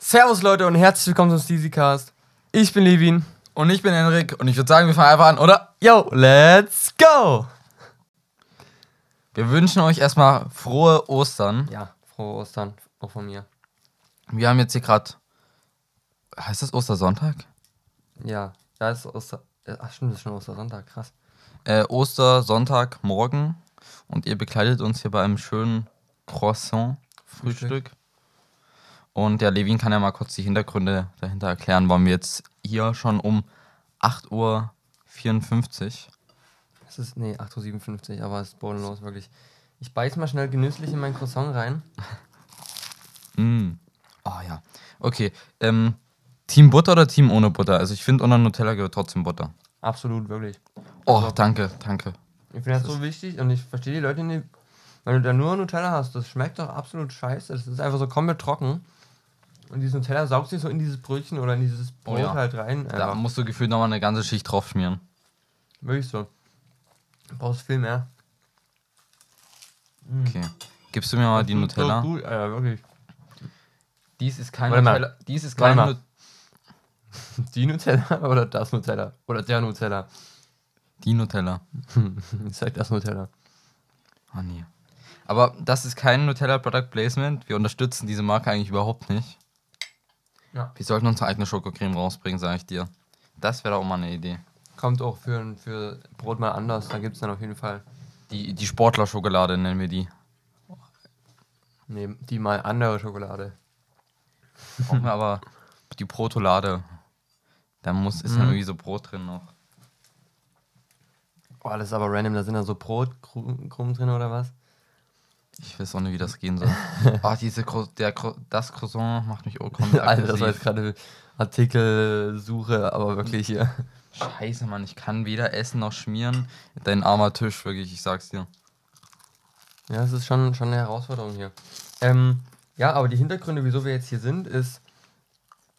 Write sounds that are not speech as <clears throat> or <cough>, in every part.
Servus Leute und herzlich willkommen zum Steezycast. Ich bin Levin. Und ich bin Henrik und ich würde sagen, wir fangen einfach an, oder? Yo, let's go! Wir wünschen euch erstmal frohe Ostern. Ja, frohe Ostern, auch von mir. Wir haben jetzt hier gerade. Heißt das Ostersonntag? Ja, da ist Oster... äh, Ach stimmt, das ist schon Ostersonntag, krass. Äh, Ostersonntag morgen. Und ihr begleitet uns hier bei einem schönen Croissant-Frühstück. Und der Levin kann ja mal kurz die Hintergründe dahinter erklären, warum wir jetzt hier schon um 8.54 Uhr. Es ist, nee, 8.57 Uhr, aber es ist bodenlos, wirklich. Ich beiß mal schnell genüsslich in mein Croissant rein. <laughs> Mm. Oh ja. Okay. Ähm, Team Butter oder Team ohne Butter? Also ich finde, unter Nutella gehört trotzdem Butter. Absolut, wirklich. Oh, Also- danke, danke. Ich finde das so wichtig und ich verstehe die Leute nicht. Wenn du da nur Nutella hast, das schmeckt doch absolut scheiße. Das ist einfach so komplett trocken. Und dieses Nutella saugt sich so in dieses Brötchen oder in dieses Oh Brot ja. halt rein. Da Einfach. musst du gefühlt nochmal eine ganze Schicht drauf schmieren. Wirklich so. Du brauchst viel mehr. Okay. Gibst du mir mal die So Nutella? gut, Alter, wirklich. Dies ist kein Warte mal. Nutella. Dies ist kein mal. Nut <laughs> Die Nutella oder das Nutella? Oder der Nutella? Die Nutella. <laughs> Ich sag das Nutella. Oh nee. Aber das ist kein Nutella Product Placement. Wir unterstützen diese Marke eigentlich überhaupt nicht. Ja. Wir sollten unsere eigene Schokocreme rausbringen, sage ich dir. Das wäre doch auch mal eine Idee. Kommt auch für, für Brot mal anders. Da gibt es dann auf jeden Fall. Die, die Sportlerschokolade nennen wir die. Nee, die mal andere Schokolade. Brauchen wir aber die Protolade. Da muss, ist Mhm. dann irgendwie so Brot drin noch. Oh, das ist aber random. Da sind da so Brotkrumen drin oder was? Ich weiß auch nicht, wie das gehen soll. <laughs> Ah, diese Cro der das Croissant macht mich auch komplett Alter, das war jetzt gerade Artikelsuche, aber wirklich hier. Scheiße, Mann, ich kann weder essen noch schmieren. Dein armer Tisch, wirklich, ich sag's dir. Ja, es ist schon, schon eine Herausforderung hier. Ähm, ja, aber die Hintergründe, wieso wir jetzt hier sind, ist.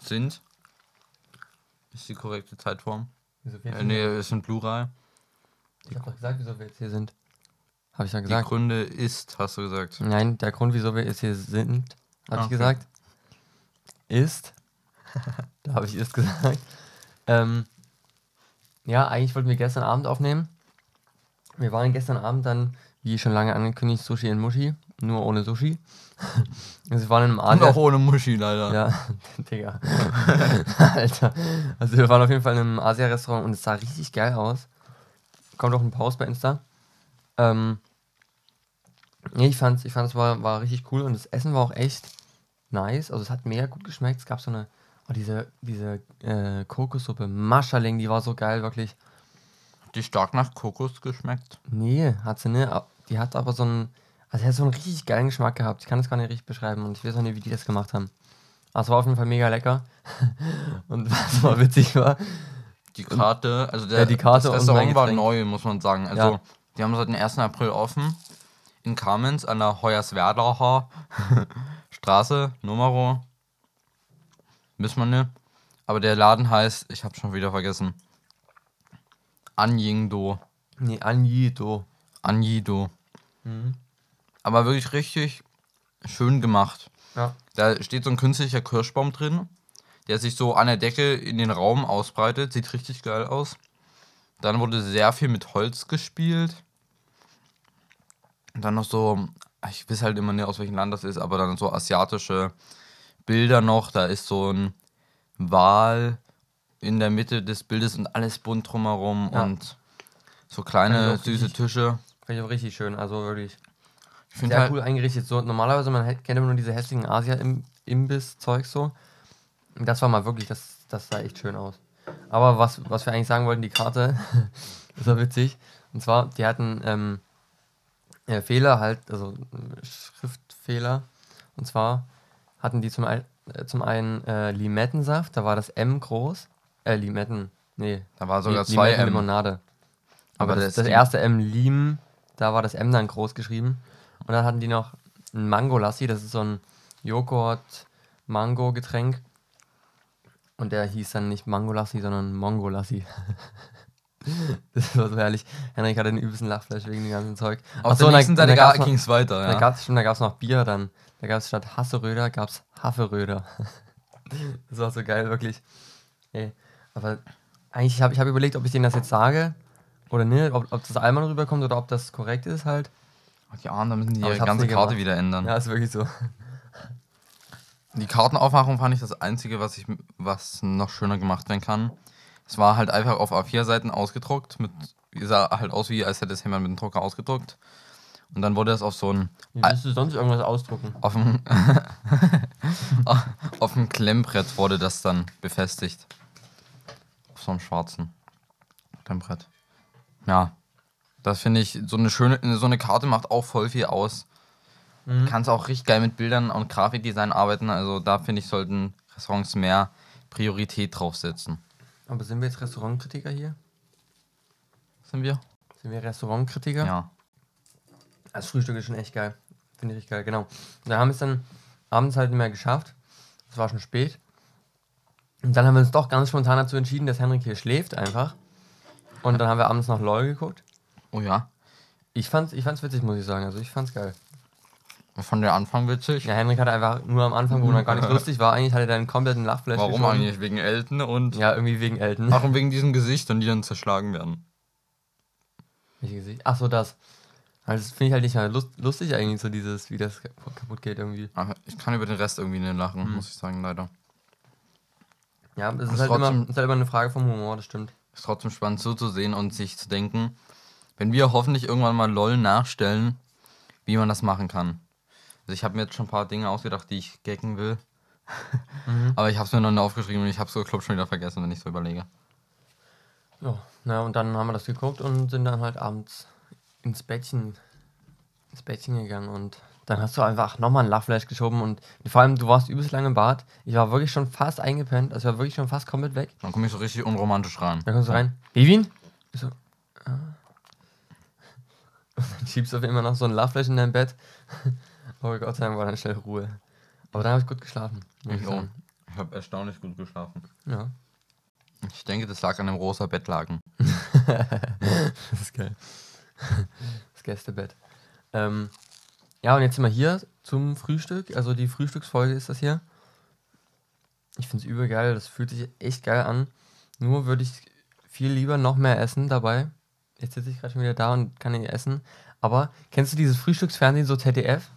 Sind. Ist die korrekte Zeitform? Wieso wir jetzt Äh, nee, ist ein Plural. Ich hab doch gesagt, wieso wir jetzt hier sind. Habe ich ja Die gesagt. Gründe ist, hast du gesagt. Nein, der Grund, wieso wir jetzt hier sind, habe Ah, ich okay. gesagt, ist. <laughs> da habe ich ist gesagt. Ähm, ja, eigentlich wollten wir gestern Abend aufnehmen. Wir waren gestern Abend dann, wie schon lange angekündigt, Sushi in Mushi, nur ohne Sushi. <laughs> Also wir waren in einem Und Asia. auch ohne Muschi, leider. Ja, <laughs> Digga. Alter. Also wir waren auf jeden Fall in einem Asia-Restaurant und es sah richtig geil aus. Kommt auch ein Post bei Insta. Ähm, ich fand ich fand es war, war richtig cool und das Essen war auch echt nice. Also es hat mega gut geschmeckt. Es gab so eine, oh, diese, diese äh, Kokossuppe, Maschaling, die war so geil, wirklich. Die stark nach Kokos geschmeckt. Nee, hat sie ne. Die hat aber so einen, also die hat so einen richtig geilen Geschmack gehabt. Ich kann das gar nicht richtig beschreiben und ich weiß auch nicht, wie die das gemacht haben. Aber es war auf jeden Fall mega lecker. <laughs> und was mal witzig war, Die Karte, also der, Ja, die Karte das Restaurant war neu, muss man sagen. Also, Ja. die haben seit dem 1. April offen. In Kamenz an der Hoyerswerdacher <laughs> Straße, Numero. Wissen wir nicht. Aber der Laden heißt, ich habe schon wieder vergessen. Anjingdo. nee, Anjito. Anjido. Mhm. Aber wirklich richtig schön gemacht. Ja. Da steht so ein künstlicher Kirschbaum drin, der sich so an der Decke in den Raum ausbreitet. Sieht richtig geil aus. Dann wurde sehr viel mit Holz gespielt. Und dann noch so, ich weiß halt immer nicht, aus welchem Land das ist, aber dann so asiatische Bilder noch. Da ist so ein Wal in der Mitte des Bildes und alles bunt drumherum Ja. und so kleine auch süße richtig- Tische. Fand ich auch richtig schön. Also wirklich Ich finde sehr halt, cool eingerichtet. So, normalerweise, man kennt immer nur diese hässlichen Asia-Imbiss-Zeug so. Und Das war mal wirklich, das, das sah echt schön aus. Aber was, was wir eigentlich sagen wollten, die Karte, <laughs> das war witzig. Und zwar, die hatten ähm, äh, Fehler halt, also äh, Schriftfehler. Und zwar hatten die zum, ein, äh, zum einen äh, Limettensaft, da war das M groß. Äh, Limetten, nee. da war sogar Li- zwei M. Limonade. Aber, Aber das, das erste M, Lim, da war das M dann groß geschrieben. Und dann hatten die noch ein Mango-Lassi, das ist so ein Joghurt-Mango-Getränk. Und der hieß dann nicht Mango-Lassi, sondern Mongo-Lassi. <laughs> <laughs> das war so herrlich. Henrik hatte den übelsten Lachfleisch wegen dem ganzen Zeug. Auf Achso, der nächsten da- Seite da ging es weiter. Da Ja. gab es da gab's noch Bier dann. Da gab es statt Hasseröder, gab es Haferöder. <laughs> das war so geil, wirklich. Ey, aber eigentlich habe ich hab überlegt, ob ich denen das jetzt sage oder nicht, ob, ob das einmal rüberkommt oder ob das korrekt ist halt. Ach, die Armen, da müssen die Aber ihre ganze Karte wieder ändern. Ja, ist wirklich so. Die Kartenaufmachung fand ich das Einzige, was, ich, was noch schöner gemacht werden kann. Es war halt einfach auf A4-Seiten ausgedruckt. Mit, sah halt aus, wie als hätte es jemand mit dem Drucker ausgedruckt. Und dann wurde es auf so ein Wie willst du sonst irgendwas ausdrucken? auf dem <laughs> auf dem Klemmbrett wurde das dann befestigt. Auf so einem schwarzen Klemmbrett. Ja. Das finde ich, so eine schöne, so eine Karte macht auch voll viel aus. Mhm. Kannst auch richtig geil mit Bildern und Grafikdesign arbeiten. Also da finde ich, sollten Restaurants mehr Priorität draufsetzen. Aber sind wir jetzt Restaurantkritiker hier? Sind wir? Sind wir Restaurantkritiker? Ja. Das Frühstück ist schon echt geil. Finde ich geil, genau. Da haben wir es dann abends halt nicht mehr geschafft. Es war schon spät. Und dann haben wir uns doch ganz spontan dazu entschieden, dass Henrik hier schläft einfach. Und dann haben wir abends noch LOL geguckt. Oh ja. Ich fand's, ich fand's witzig, muss ich sagen. Also ich fand's geil. Von der Anfang witzig. Ja, Henrik hatte einfach nur am Anfang, wo er gar nicht <laughs> lustig war, eigentlich hatte er einen kompletten Lachflash. Warum geschoben. eigentlich? Wegen Elton und Ja, irgendwie wegen Elton. auch wegen diesen Gesichtern, die dann zerschlagen werden. Welche Gesicht? Ach so, das. Also das finde ich halt nicht mal lust, lustig eigentlich, so dieses, wie das kaputt geht irgendwie. Aber ich kann über den Rest irgendwie nicht lachen, Mhm. muss ich sagen, leider. Ja, es ist, Ist halt immer, ist halt immer eine Frage vom Humor, das stimmt. Ist trotzdem spannend zuzusehen und sich zu denken, wenn wir hoffentlich irgendwann mal LOL nachstellen, wie man das machen kann. Also ich habe mir jetzt schon ein paar Dinge ausgedacht, die ich gaggen will. <laughs> Mhm. Aber ich habe es mir noch nicht aufgeschrieben und ich habe es so glaub, schon wieder vergessen, wenn ich so überlege. Ja, na und dann haben wir das geguckt und sind dann halt abends ins Bettchen, ins Bettchen gegangen und dann hast du einfach nochmal einen Lachflash geschoben und vor allem du warst übelst lange im Bad. Ich war wirklich schon fast eingepennt, also ich war wirklich schon fast komplett weg. Dann komme ich so richtig unromantisch rein. Dann kommst du rein, Bivin? Ich so, ah. <laughs> Und dann schiebst du auf immer noch so einen Lachflash in dein Bett. Oh Gott sei Dank war dann schnell Ruhe. Aber dann habe ich gut geschlafen. Ich auch. Ich habe erstaunlich gut geschlafen. Ja, Ich denke, das lag an dem rosa Bettlaken. <laughs> das ist geil. Das Gästebett. Ähm, ja, und jetzt sind wir hier zum Frühstück. Also die Frühstücksfolge ist das hier. Ich finde es übel geil. Das fühlt sich echt geil an. Nur würde ich viel lieber noch mehr essen dabei. Jetzt sitze ich gerade schon wieder da und kann nicht essen. Aber kennst du dieses Frühstücksfernsehen, so ZDF?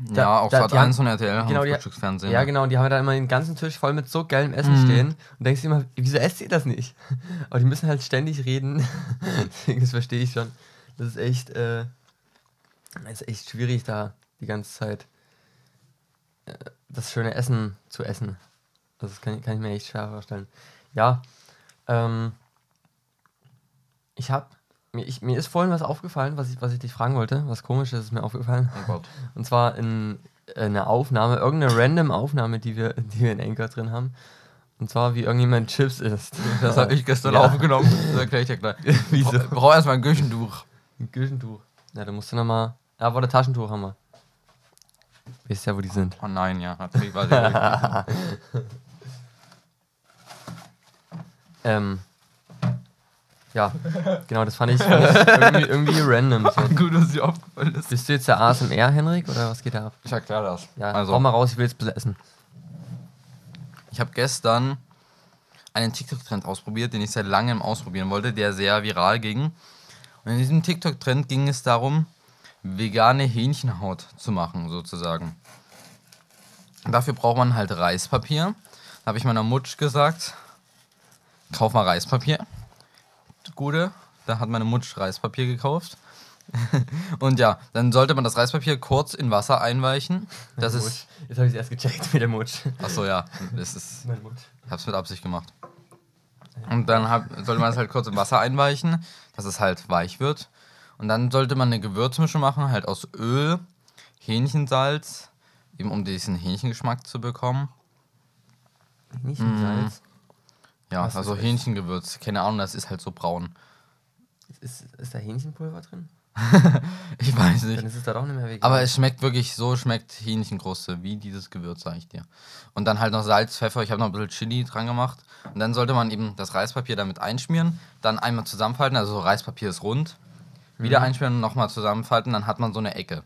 Da- ja, auch Sat die haben- 1 und RTL haben genau, die- Frühstücksfernsehen. Ja, genau. Und die haben da immer den ganzen Tisch voll mit so geilem Essen Mhm. stehen. Und denkst dir immer, wieso esst ihr das nicht? <laughs> Aber die müssen halt ständig reden. <laughs> Deswegen, das verstehe ich schon. Das ist echt, äh, das ist echt schwierig, da die ganze Zeit äh, das schöne Essen zu essen. Also das kann, kann ich mir echt schwer vorstellen. Ja, ähm, ich habe mir, ich, mir ist vorhin was aufgefallen, was ich, was ich dich fragen wollte. Was komisches ist mir aufgefallen. Oh Gott. <laughs> Und zwar in eine Aufnahme, irgendeine random Aufnahme, die wir, die wir in Anchor drin haben. Und zwar, wie irgendjemand Chips isst. <laughs> Das habe ich gestern Ja. aufgenommen. Das erkläre ich dir gleich. <laughs> Wieso? Ich brauche erstmal ein Küchentuch. Ein Küchentuch. Ja, da musst du nochmal. Ja, aber ein Taschentuch haben wir. Wisst ja, wo die sind. Oh nein, ja. Ähm. Ja, genau, das fand ich, fand ich irgendwie, irgendwie random. So. <laughs> Gut, dass sie aufgefallen ist. Bist du jetzt der ASMR, Henrik, oder was geht da ab? Ich erkläre das. Ja, also, hau mal raus, ich will jetzt essen. ich habe gestern einen TikTok-Trend ausprobiert, den ich seit langem ausprobieren wollte, der sehr viral ging. Und in diesem TikTok-Trend ging es darum, vegane Hähnchenhaut zu machen, sozusagen. Dafür braucht man halt Reispapier. Da habe ich meiner Mutsch gesagt, kauf mal Reispapier. Gute, da hat meine Mutsch Reispapier gekauft. <laughs> Und ja, dann sollte man das Reispapier kurz in Wasser einweichen. Das ist. Jetzt habe ich es erst gecheckt mit der Mutsch. Achso, ja, das ist. Mein Mutsch. Ich hab's mit Absicht gemacht. Und dann hab, sollte man es halt kurz im Wasser einweichen, dass es halt weich wird. Und dann sollte man eine Gewürzmischung machen, halt aus Öl, Hähnchensalz, eben um diesen Hähnchengeschmack zu bekommen. Nicht im Salz. Ja, Was also? Hähnchengewürz. Keine Ahnung, das ist halt so braun. Ist, ist da Hähnchenpulver drin? <laughs> Ich weiß Dann nicht. ist es da doch nicht mehr vegan. Aber es schmeckt wirklich so, schmeckt Hähnchenkruste, wie dieses Gewürz, sag ich dir. Und dann halt noch Salz, Pfeffer, ich habe noch ein bisschen Chili dran gemacht. Und dann sollte man eben das Reispapier damit einschmieren, dann einmal zusammenfalten, also Reispapier ist rund, wieder Mhm. einschmieren und nochmal zusammenfalten, dann hat man so eine Ecke.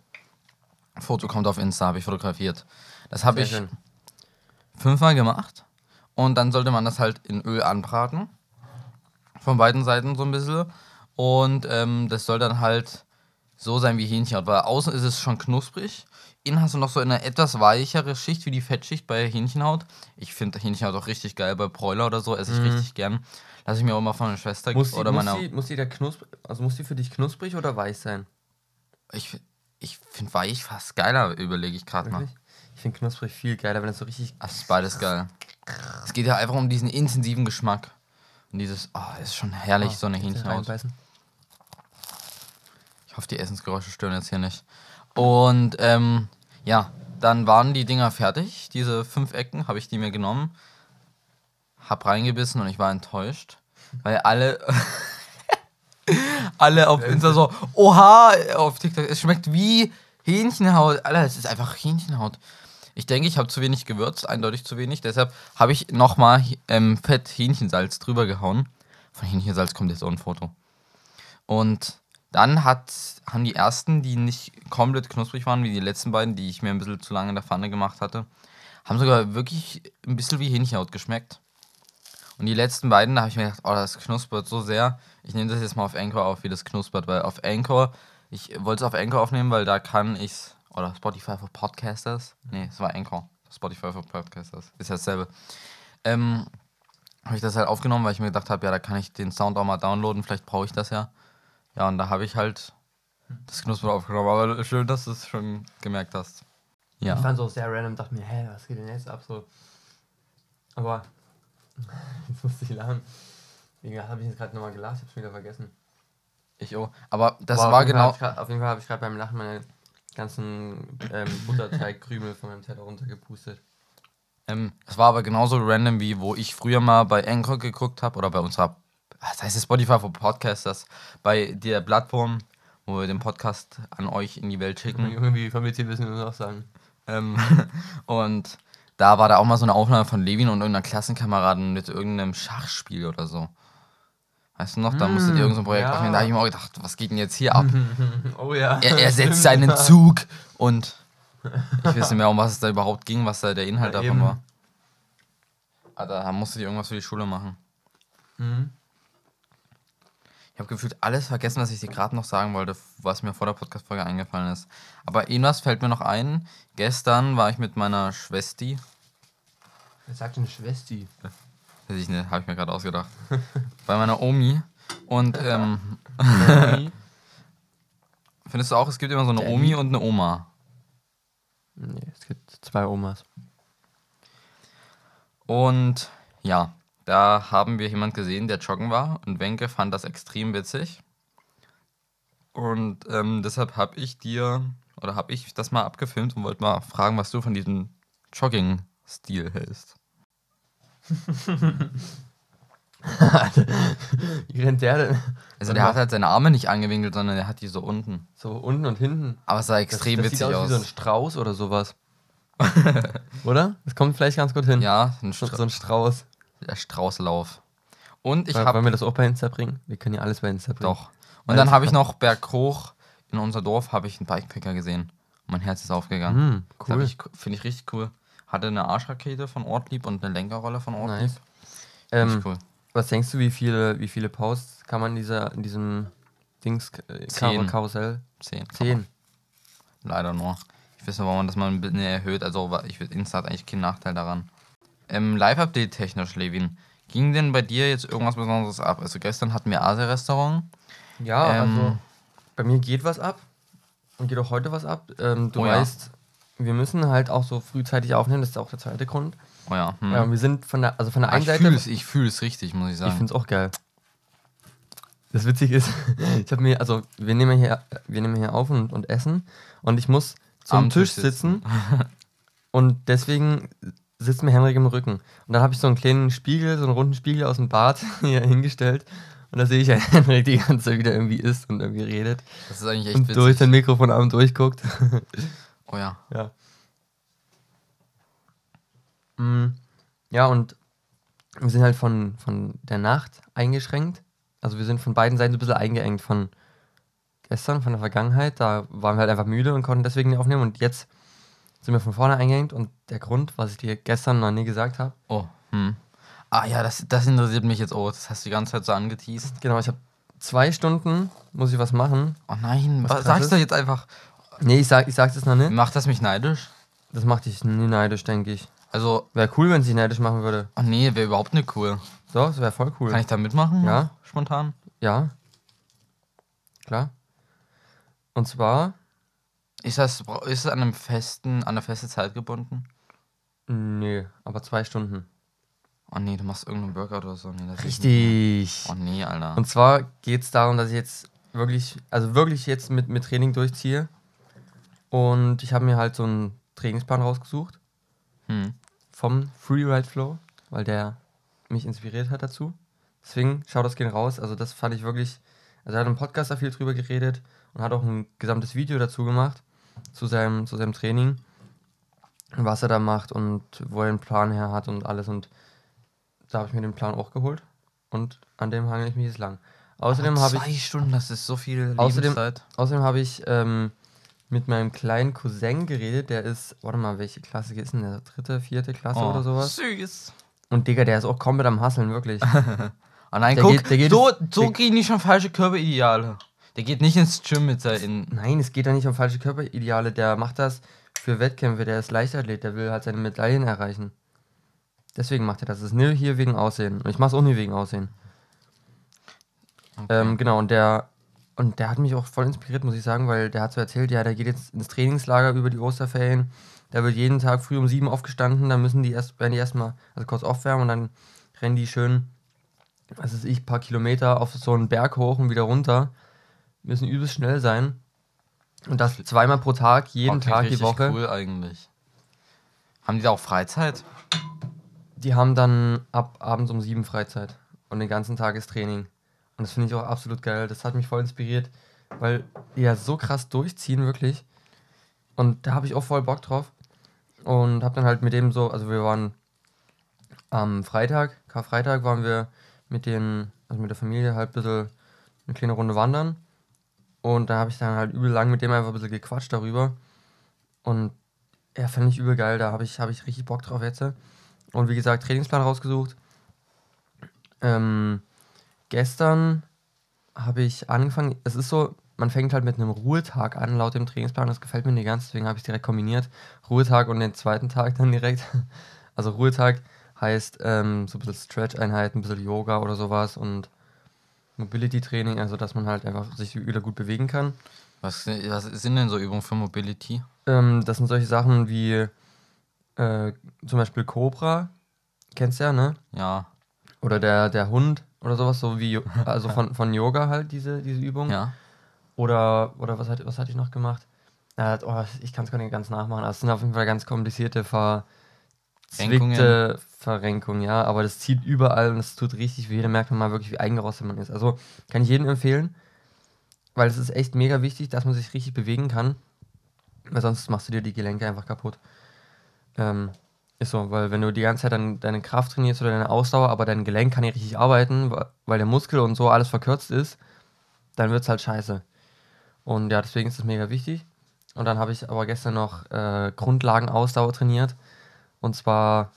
Foto kommt auf Insta, habe ich fotografiert. Das habe ich schön. fünfmal gemacht. Und dann sollte man das halt in Öl anbraten. Von beiden Seiten so ein bisschen. Und ähm, das soll dann halt so sein wie Hähnchenhaut. Weil außen ist es schon knusprig. Innen hast du noch so eine etwas weichere Schicht wie die Fettschicht bei Hähnchenhaut. Ich finde Hähnchenhaut auch richtig geil. Bei Bräuler oder so esse ich richtig gern. Lass ich mir auch mal von meiner Schwester Muss die, oder muss, meiner. die, muss die knusprig, also muss die für dich knusprig oder weich sein? Ich, ich finde weich fast geiler, überlege ich gerade mal. Ich finde knusprig viel geiler, wenn es so richtig. Das ist beides geil. Es geht ja einfach um diesen intensiven Geschmack. Und dieses, oh, ist schon herrlich, Oh, so eine Hähnchenhaut. Ich hoffe, die Essensgeräusche stören jetzt hier nicht. Und ähm, ja, dann waren die Dinger fertig. Diese fünf Ecken habe ich die mir genommen, hab reingebissen und ich war enttäuscht, weil alle <laughs> alle auf Insta so, oha, auf TikTok, es schmeckt wie Hähnchenhaut. Alter, es ist einfach Hähnchenhaut. Ich denke, ich habe zu wenig gewürzt, eindeutig zu wenig. Deshalb habe ich nochmal ähm, Fett Hähnchensalz drüber gehauen. Von Hähnchensalz kommt jetzt auch ein Foto. Und dann hat, haben die ersten, die nicht komplett knusprig waren, wie die letzten beiden, die ich mir ein bisschen zu lange in der Pfanne gemacht hatte, haben sogar wirklich ein bisschen wie Hähnchenhaut geschmeckt. Und die letzten beiden, da habe ich mir gedacht, oh, das knuspert so sehr. Ich nehme das jetzt mal auf Anchor auf, wie das knuspert, weil auf Anchor, ich wollte es auf Anchor aufnehmen, weil da kann ich oder Spotify für Podcasters. Nee, es war Anchor. Spotify für Podcasters. Ist ja dasselbe. Ähm, habe ich das halt aufgenommen, weil ich mir gedacht habe, ja, da kann ich den Sound auch mal downloaden, vielleicht brauche ich das ja. Ja, und da habe ich halt das Knuspern aufgenommen, aber schön, dass du es schon gemerkt hast. Ich Ja. fand es auch sehr random, dachte mir, hä, was geht denn jetzt ab? So. Aber <laughs> jetzt musste ich lachen. Wie habe ich jetzt gerade nochmal gelacht? Ich hab's wieder vergessen. Ich auch. Aber das Aber war auf genau. ich Auf jeden Fall habe ich gerade beim Lachen meine ganzen ähm, Butterteigkrümel von meinem Teller runtergepustet. Ähm, es war aber genauso random, wie wo ich früher mal bei Anchor geguckt habe oder bei unserer, das heißt Spotify für Podcasters, bei der Plattform, wo wir den Podcast an euch in die Welt schicken. Irgendwie kompliziert wissen wir noch sagen. Ähm, <laughs> und da war da auch mal so eine Aufnahme von Levin und irgendeiner Klassenkameraden mit irgendeinem Schachspiel oder so. Weißt du noch, da musste die irgendein so ein Projekt ja. aufnehmen. Da habe ich mir auch gedacht, was geht denn jetzt hier ab? <laughs> Oh ja. er, er setzt seinen <laughs> Zug und ich weiß nicht mehr, um was es da überhaupt ging, was da der Inhalt Ja, davon eben. war. Alter, da musste ich irgendwas für die Schule machen. Mhm. Ich habe gefühlt alles vergessen, was ich dir gerade noch sagen wollte, was mir vor der Podcast-Folge eingefallen ist. Aber irgendwas fällt mir noch ein. Gestern war ich mit meiner Schwesti. Wer sagt denn Schwesti? Weiß ich nicht, habe ich mir gerade ausgedacht. <laughs> bei meiner Omi. Und ähm, <laughs> findest du auch, es gibt immer so eine? Omi und eine Oma. nee, es gibt zwei Omas. Und ja, da haben wir jemand gesehen, der joggen war und Wenke fand das extrem witzig. Und ähm, deshalb habe ich dir, oder habe ich das mal abgefilmt und wollte mal fragen, was du von diesem Jogging-Stil hältst. <laughs> Wie rennt der denn? Also der hat halt seine Arme nicht angewinkelt, sondern der hat die so unten. So unten und hinten. Aber es sah Das, extrem das witzig sieht aus, wie so ein Strauß oder sowas. <laughs> oder? Das kommt vielleicht ganz gut hin. ja, ein So, so ein Strauß. der Straußlauf. Und ich habe Wollen wir das auch bei Insta bringen? Wir können ja alles bei Insta bringen. Doch. Und Weil dann das habe ich noch berghoch in unser Dorf habe ich einen Bikepacker gesehen. Mein Herz ist aufgegangen. Hm, Das cool. Finde ich richtig cool. Hatte eine Arschrakete von Ortlieb und eine Lenkerrolle von Ortlieb. Nice. Ähm, cool. Was denkst du, wie viele, wie viele Posts kann man in, dieser, in diesem Dings äh, Zehn. Kar Karussell? Zehn. Zehn. Leider nur. Ich weiß nicht, warum man das mal ein bisschen erhöht. Also ich Insta hat eigentlich keinen Nachteil daran. Ähm, Live-Update technisch, Levin. Ging denn bei dir jetzt irgendwas Besonderes ab? Also gestern hatten wir Asia-Restaurant. Ja, Ähm, also bei mir geht was ab und geht auch heute was ab. Ähm, du Oh ja. Wir müssen halt auch so frühzeitig aufnehmen, das ist auch der zweite Grund. Oh ja. Hm. Ähm, wir sind von der, also von der einen ich Seite. fühle es, ich fühle es richtig, muss ich Ich sagen. finde es auch geil. Das Witzige ist, <laughs> ich habe mir, also wir nehmen hier, wir nehmen hier auf und, und essen und ich muss zum Am Tisch Tisch sitzen <laughs> und deswegen sitzt mir Henrik im Rücken. Und dann habe ich so einen kleinen Spiegel, so einen runden Spiegel aus dem Bad <laughs> hier hingestellt und da sehe ich ja Henrik die ganze Zeit, wie der irgendwie isst und irgendwie redet Das ist eigentlich echt und durch witzig. sein Mikrofonarm durchguckt. Oh ja. Ja. Mm, Ja, und wir sind halt von, von der Nacht eingeschränkt. Also wir sind von beiden Seiten so ein bisschen eingeengt von gestern, von der Vergangenheit. Da waren wir halt einfach müde und konnten deswegen nicht aufnehmen. Und jetzt sind wir von vorne eingehängt und der Grund, was ich dir gestern noch nie gesagt habe, Oh, hm. Ah ja, das, das interessiert mich jetzt auch. Das hast du die ganze Zeit so angeteased. genau, ich habe zwei Stunden, muss ich was machen. Oh nein, Was was sagst du jetzt einfach? Nee, ich sag, ich sag's jetzt noch nicht. Macht das mich neidisch? Das macht dich nie neidisch, denke ich. Also, Wäre cool, wenn es dich neidisch machen würde. oh nee, wäre überhaupt nicht cool. So, das wäre voll cool. Kann ich da mitmachen? Ja. Spontan? Ja. Klar. Und zwar, Ist das, ist es an einem festen, an eine feste Zeit gebunden? nee, aber zwei Stunden. Oh nee, du machst irgendeinen Burger oder so. Nee, das Richtig. Oh nee, Alter. Und zwar geht es darum, dass ich jetzt wirklich, also wirklich jetzt mit, mit Training durchziehe. Und ich habe mir halt so einen Trainingsplan rausgesucht Hm. vom Freeride Flow, weil der mich inspiriert hat dazu. Deswegen schaut das gehen raus. Also das fand ich wirklich, also er hat im Podcast da viel drüber geredet und hat auch ein gesamtes Video dazu gemacht zu seinem, zu seinem Training, was er da macht und wo er den Plan her hat und alles. Und da habe ich mir den Plan auch geholt und an dem hangel ich mich jetzt lang. Außerdem habe ich zwei Stunden, das ist so viel Außerdem- Lebenszeit. Außerdem habe ich ähm, mit meinem kleinen Cousin geredet, der ist, warte mal, welche Klasse ist denn der? Dritte, vierte Klasse Oh, oder sowas? Süß. Und Digga, der ist auch komplett am Hasseln, wirklich. <laughs> Oh nein, Der guck, geht- der geht- so, so gehen die schon falsche Körperideale. Der geht nicht ins Gym mit seinen. Nein, es geht da nicht um falsche Körperideale, der macht das für Wettkämpfe, der ist Leichtathlet, der will halt seine Medaillen erreichen. Deswegen macht er das. Es ist nur hier wegen Aussehen. Und ich mache es auch nie wegen Aussehen. Ähm, genau, und der, und der hat mich auch voll inspiriert, muss ich sagen, weil der hat so erzählt, ja, der geht jetzt ins Trainingslager über die Osterferien. Da wird jeden Tag früh um sieben aufgestanden, dann müssen die erst, werden die erstmal, also kurz aufwärmen und dann rennen die schön, was weiß ich, paar Kilometer auf so einen Berg hoch und wieder runter. Müssen übelst schnell sein. Und das zweimal pro Tag, jeden Tag die Woche. cool eigentlich. Haben die da auch Freizeit? Die haben dann ab abends um sieben Freizeit und den ganzen Tag ist Training. Und das finde ich auch absolut geil. Das hat mich voll inspiriert, weil die ja so krass durchziehen, wirklich. Und da habe ich auch voll Bock drauf. Und habe dann halt mit dem so, also wir waren am Freitag, Karfreitag waren wir mit den, also mit der Familie halt ein bisschen eine kleine Runde wandern. Und da habe ich dann halt übel lang mit dem einfach ein bisschen gequatscht darüber. Und ja, fand ich übel geil. Da habe ich, hab ich richtig Bock drauf jetzt. Und wie gesagt, Trainingsplan rausgesucht. Ähm, gestern habe ich angefangen, es ist so, man fängt halt mit einem Ruhetag an, laut dem Trainingsplan. Das gefällt mir nicht ganz, deswegen habe ich es direkt kombiniert. Ruhetag und den zweiten Tag dann direkt. <laughs> Also Ruhetag heißt ähm, so ein bisschen Stretch-Einheiten, ein bisschen Yoga oder sowas und Mobility-Training, also dass man halt einfach sich wieder gut bewegen kann. Was, was sind denn so Übungen für Mobility? Ähm, das sind solche Sachen wie äh, zum Beispiel Cobra, kennst du ja, ne? Ja. Oder der, der Hund oder sowas, so wie, also von, von Yoga halt, diese, diese Übung. Ja. Oder, oder was, hat, was hatte ich noch gemacht? Oh, ich kann es gar nicht ganz nachmachen. aber Es sind auf jeden Fall ganz komplizierte, verzwickte Verrenkungen, ja. Aber das zieht überall und es tut richtig weh. Da merkt man mal wirklich, wie eingerostet man ist. Also kann ich jedem empfehlen, weil es ist echt mega wichtig, dass man sich richtig bewegen kann. Weil sonst machst du dir die Gelenke einfach kaputt. Ähm, ist so, weil wenn du die ganze Zeit dann deine Kraft trainierst oder deine Ausdauer, aber dein Gelenk kann nicht richtig arbeiten, weil der Muskel und so alles verkürzt ist, dann wird es halt scheiße. Und ja, deswegen ist das mega wichtig. Und dann habe ich aber gestern noch äh, Grundlagenausdauer trainiert. Und zwar,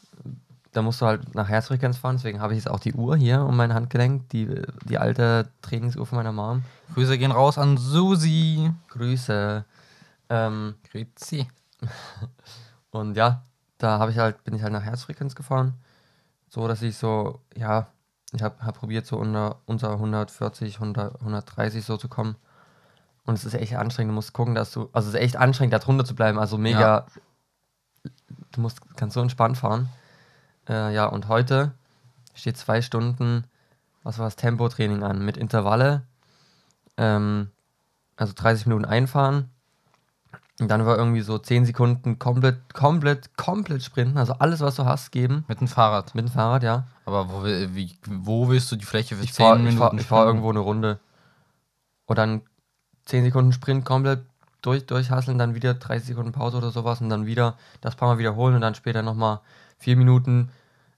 da musst du halt nach Herzfrequenz fahren, deswegen habe ich jetzt auch die Uhr hier um mein Handgelenk, die, die alte Trainingsuhr von meiner Mom. Grüße gehen raus an Susi. Grüße. Ähm, Grüezi. <laughs> Und ja, da habe ich halt, bin ich halt nach Herzfrequenz gefahren. So, dass ich so, ja, ich habe hab probiert, so unter, unter 140, 100, 130 so zu kommen. Und es ist echt anstrengend. Du musst gucken, dass du, also es ist echt anstrengend, da drunter zu bleiben. Also mega, du musst, kannst so entspannt fahren. Äh, ja, und heute steht zwei Stunden, was war das, Tempotraining an mit Intervalle. Ähm, also 30 Minuten einfahren, und dann war irgendwie so 10 Sekunden komplett, komplett, komplett sprinten. Also alles, was du hast, geben. Mit dem Fahrrad. Mit dem Fahrrad, ja. Aber wo, wie, wo willst du die Fläche für Ich 10 fahre Minuten ich fahr, ich fahr irgendwo eine Runde. Und dann 10 Sekunden Sprint komplett durch, durchhasseln, dann wieder 30 Sekunden Pause oder sowas und dann wieder das paar Mal wiederholen und dann später nochmal 4 Minuten.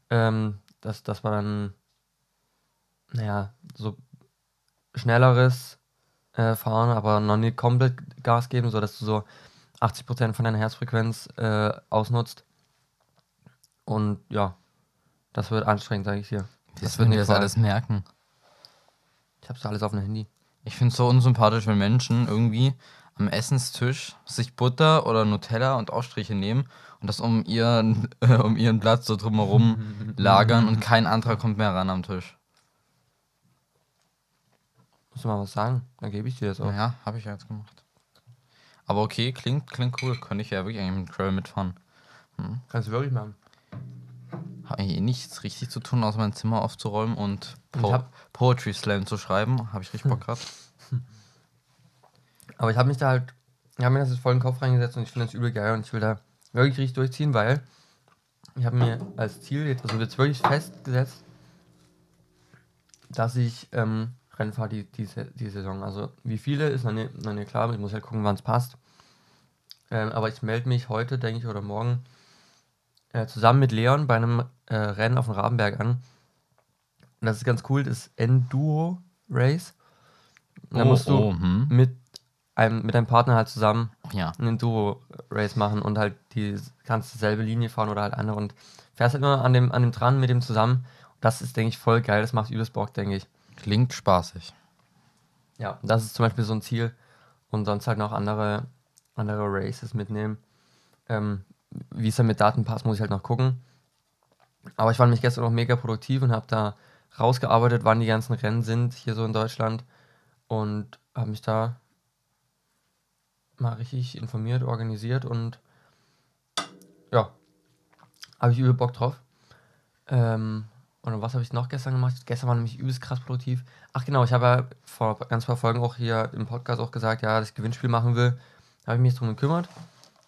Ähm, das, das war dann, naja, so schnelleres äh, Fahren, aber noch nicht komplett Gas geben, sodass du so 80% von deiner Herzfrequenz äh, ausnutzt. Und ja, das wird anstrengend, sage ich dir. Das würden wir das alles merken. Ich hab's alles auf dem Handy. Ich finde es so unsympathisch, wenn Menschen irgendwie am Essenstisch sich Butter oder Nutella und Ausstriche nehmen und das um ihren, <laughs> äh, um ihren Platz so drumherum <laughs> lagern und kein anderer kommt mehr ran am Tisch. Musst du mal was sagen? Dann gebe ich dir das auch. Ja, habe ich ja jetzt gemacht. Aber okay, klingt, klingt cool. Könnte ich ja wirklich eigentlich mit Gravel mitfahren. Kannst du wirklich machen. Habe eigentlich eh nichts richtig zu tun, außer mein Zimmer aufzuräumen und Ich po hab- Poetry Slam zu schreiben. Habe ich richtig Bock gerade. <laughs> Aber ich habe mich da halt, ich habe mir das jetzt voll in den Kopf reingesetzt und ich finde das übel geil und ich will da wirklich richtig durchziehen, weil ich habe mir als Ziel jetzt, also jetzt wirklich festgesetzt, dass ich ähm, Rennen fahre die, die, die Saison. Also wie viele ist noch nicht, noch nicht klar, ich muss halt gucken, wann es passt. Ähm, aber ich melde mich heute, denke ich, oder morgen äh, zusammen mit Leon bei einem äh, Rennen auf dem Rabenberg an. Und das ist ganz cool, das ist Enduro Race. Und da musst du oh, hm. mit einem, mit deinem Partner halt zusammen Ja. einen Enduro-Race machen und halt die kannst dieselbe Linie fahren oder halt andere und fährst halt immer an dem, an dem dran mit dem zusammen. Das ist, denke ich, voll geil. Das macht übelst Bock, denke ich. Klingt spaßig. Ja, das ist zum Beispiel so ein Ziel. Und sonst halt noch andere, andere Races mitnehmen. Ähm, wie es dann mit Daten passt, muss ich halt noch gucken. Aber ich fand mich gestern auch mega produktiv und habe da rausgearbeitet, wann die ganzen Rennen sind hier so in Deutschland. Und habe mich da mal richtig informiert, organisiert und ja, habe ich übel Bock drauf. Ähm, und was habe ich noch gestern gemacht? Gestern war nämlich übelst krass produktiv. Ach genau, ich habe ja vor ganz paar Folgen auch hier im Podcast auch gesagt, ja, dass ich Gewinnspiel machen will. Habe ich mich jetzt drum gekümmert.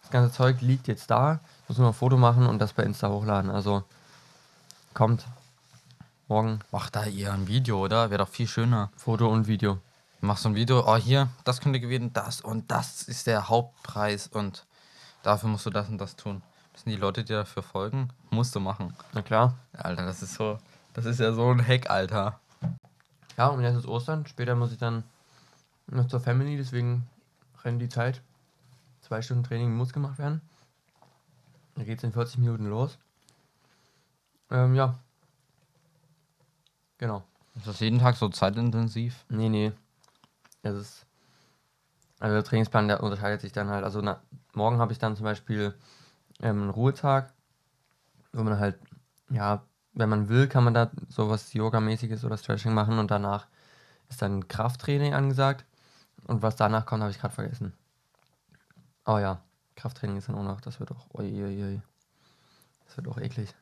Das ganze Zeug liegt jetzt da. Ich muss nur noch ein Foto machen und das bei Insta hochladen. Also kommt morgen Mach da eher ein Video, oder? Wäre doch viel schöner. Foto und Video. Mach so ein Video, oh hier, das könnt ihr gewinnen, das und das ist der Hauptpreis und dafür musst du das und das tun. Müssen die Leute dir dafür folgen? Musst du machen. Na klar. Alter, das ist so, das ist ja so ein Hack, Alter. Ja, und jetzt ist Ostern. Später muss ich dann noch zur Family, deswegen rennt die Zeit. Zwei Stunden Training muss gemacht werden. Da geht es in 40 Minuten los. Ähm, ja. Genau. Ist das jeden Tag so zeitintensiv? Nee, nee. Es ist. Also der Trainingsplan, der unterscheidet sich dann halt. Also na, morgen habe ich dann zum Beispiel ähm, Ruhetag, wo man halt, ja, wenn man will, kann man da sowas Yoga-mäßiges oder Stretching machen und danach ist dann Krafttraining angesagt. Und was danach kommt, habe ich gerade vergessen. Oh ja, Krafttraining ist dann auch noch, das wird auch, uiuiui. Das wird auch eklig.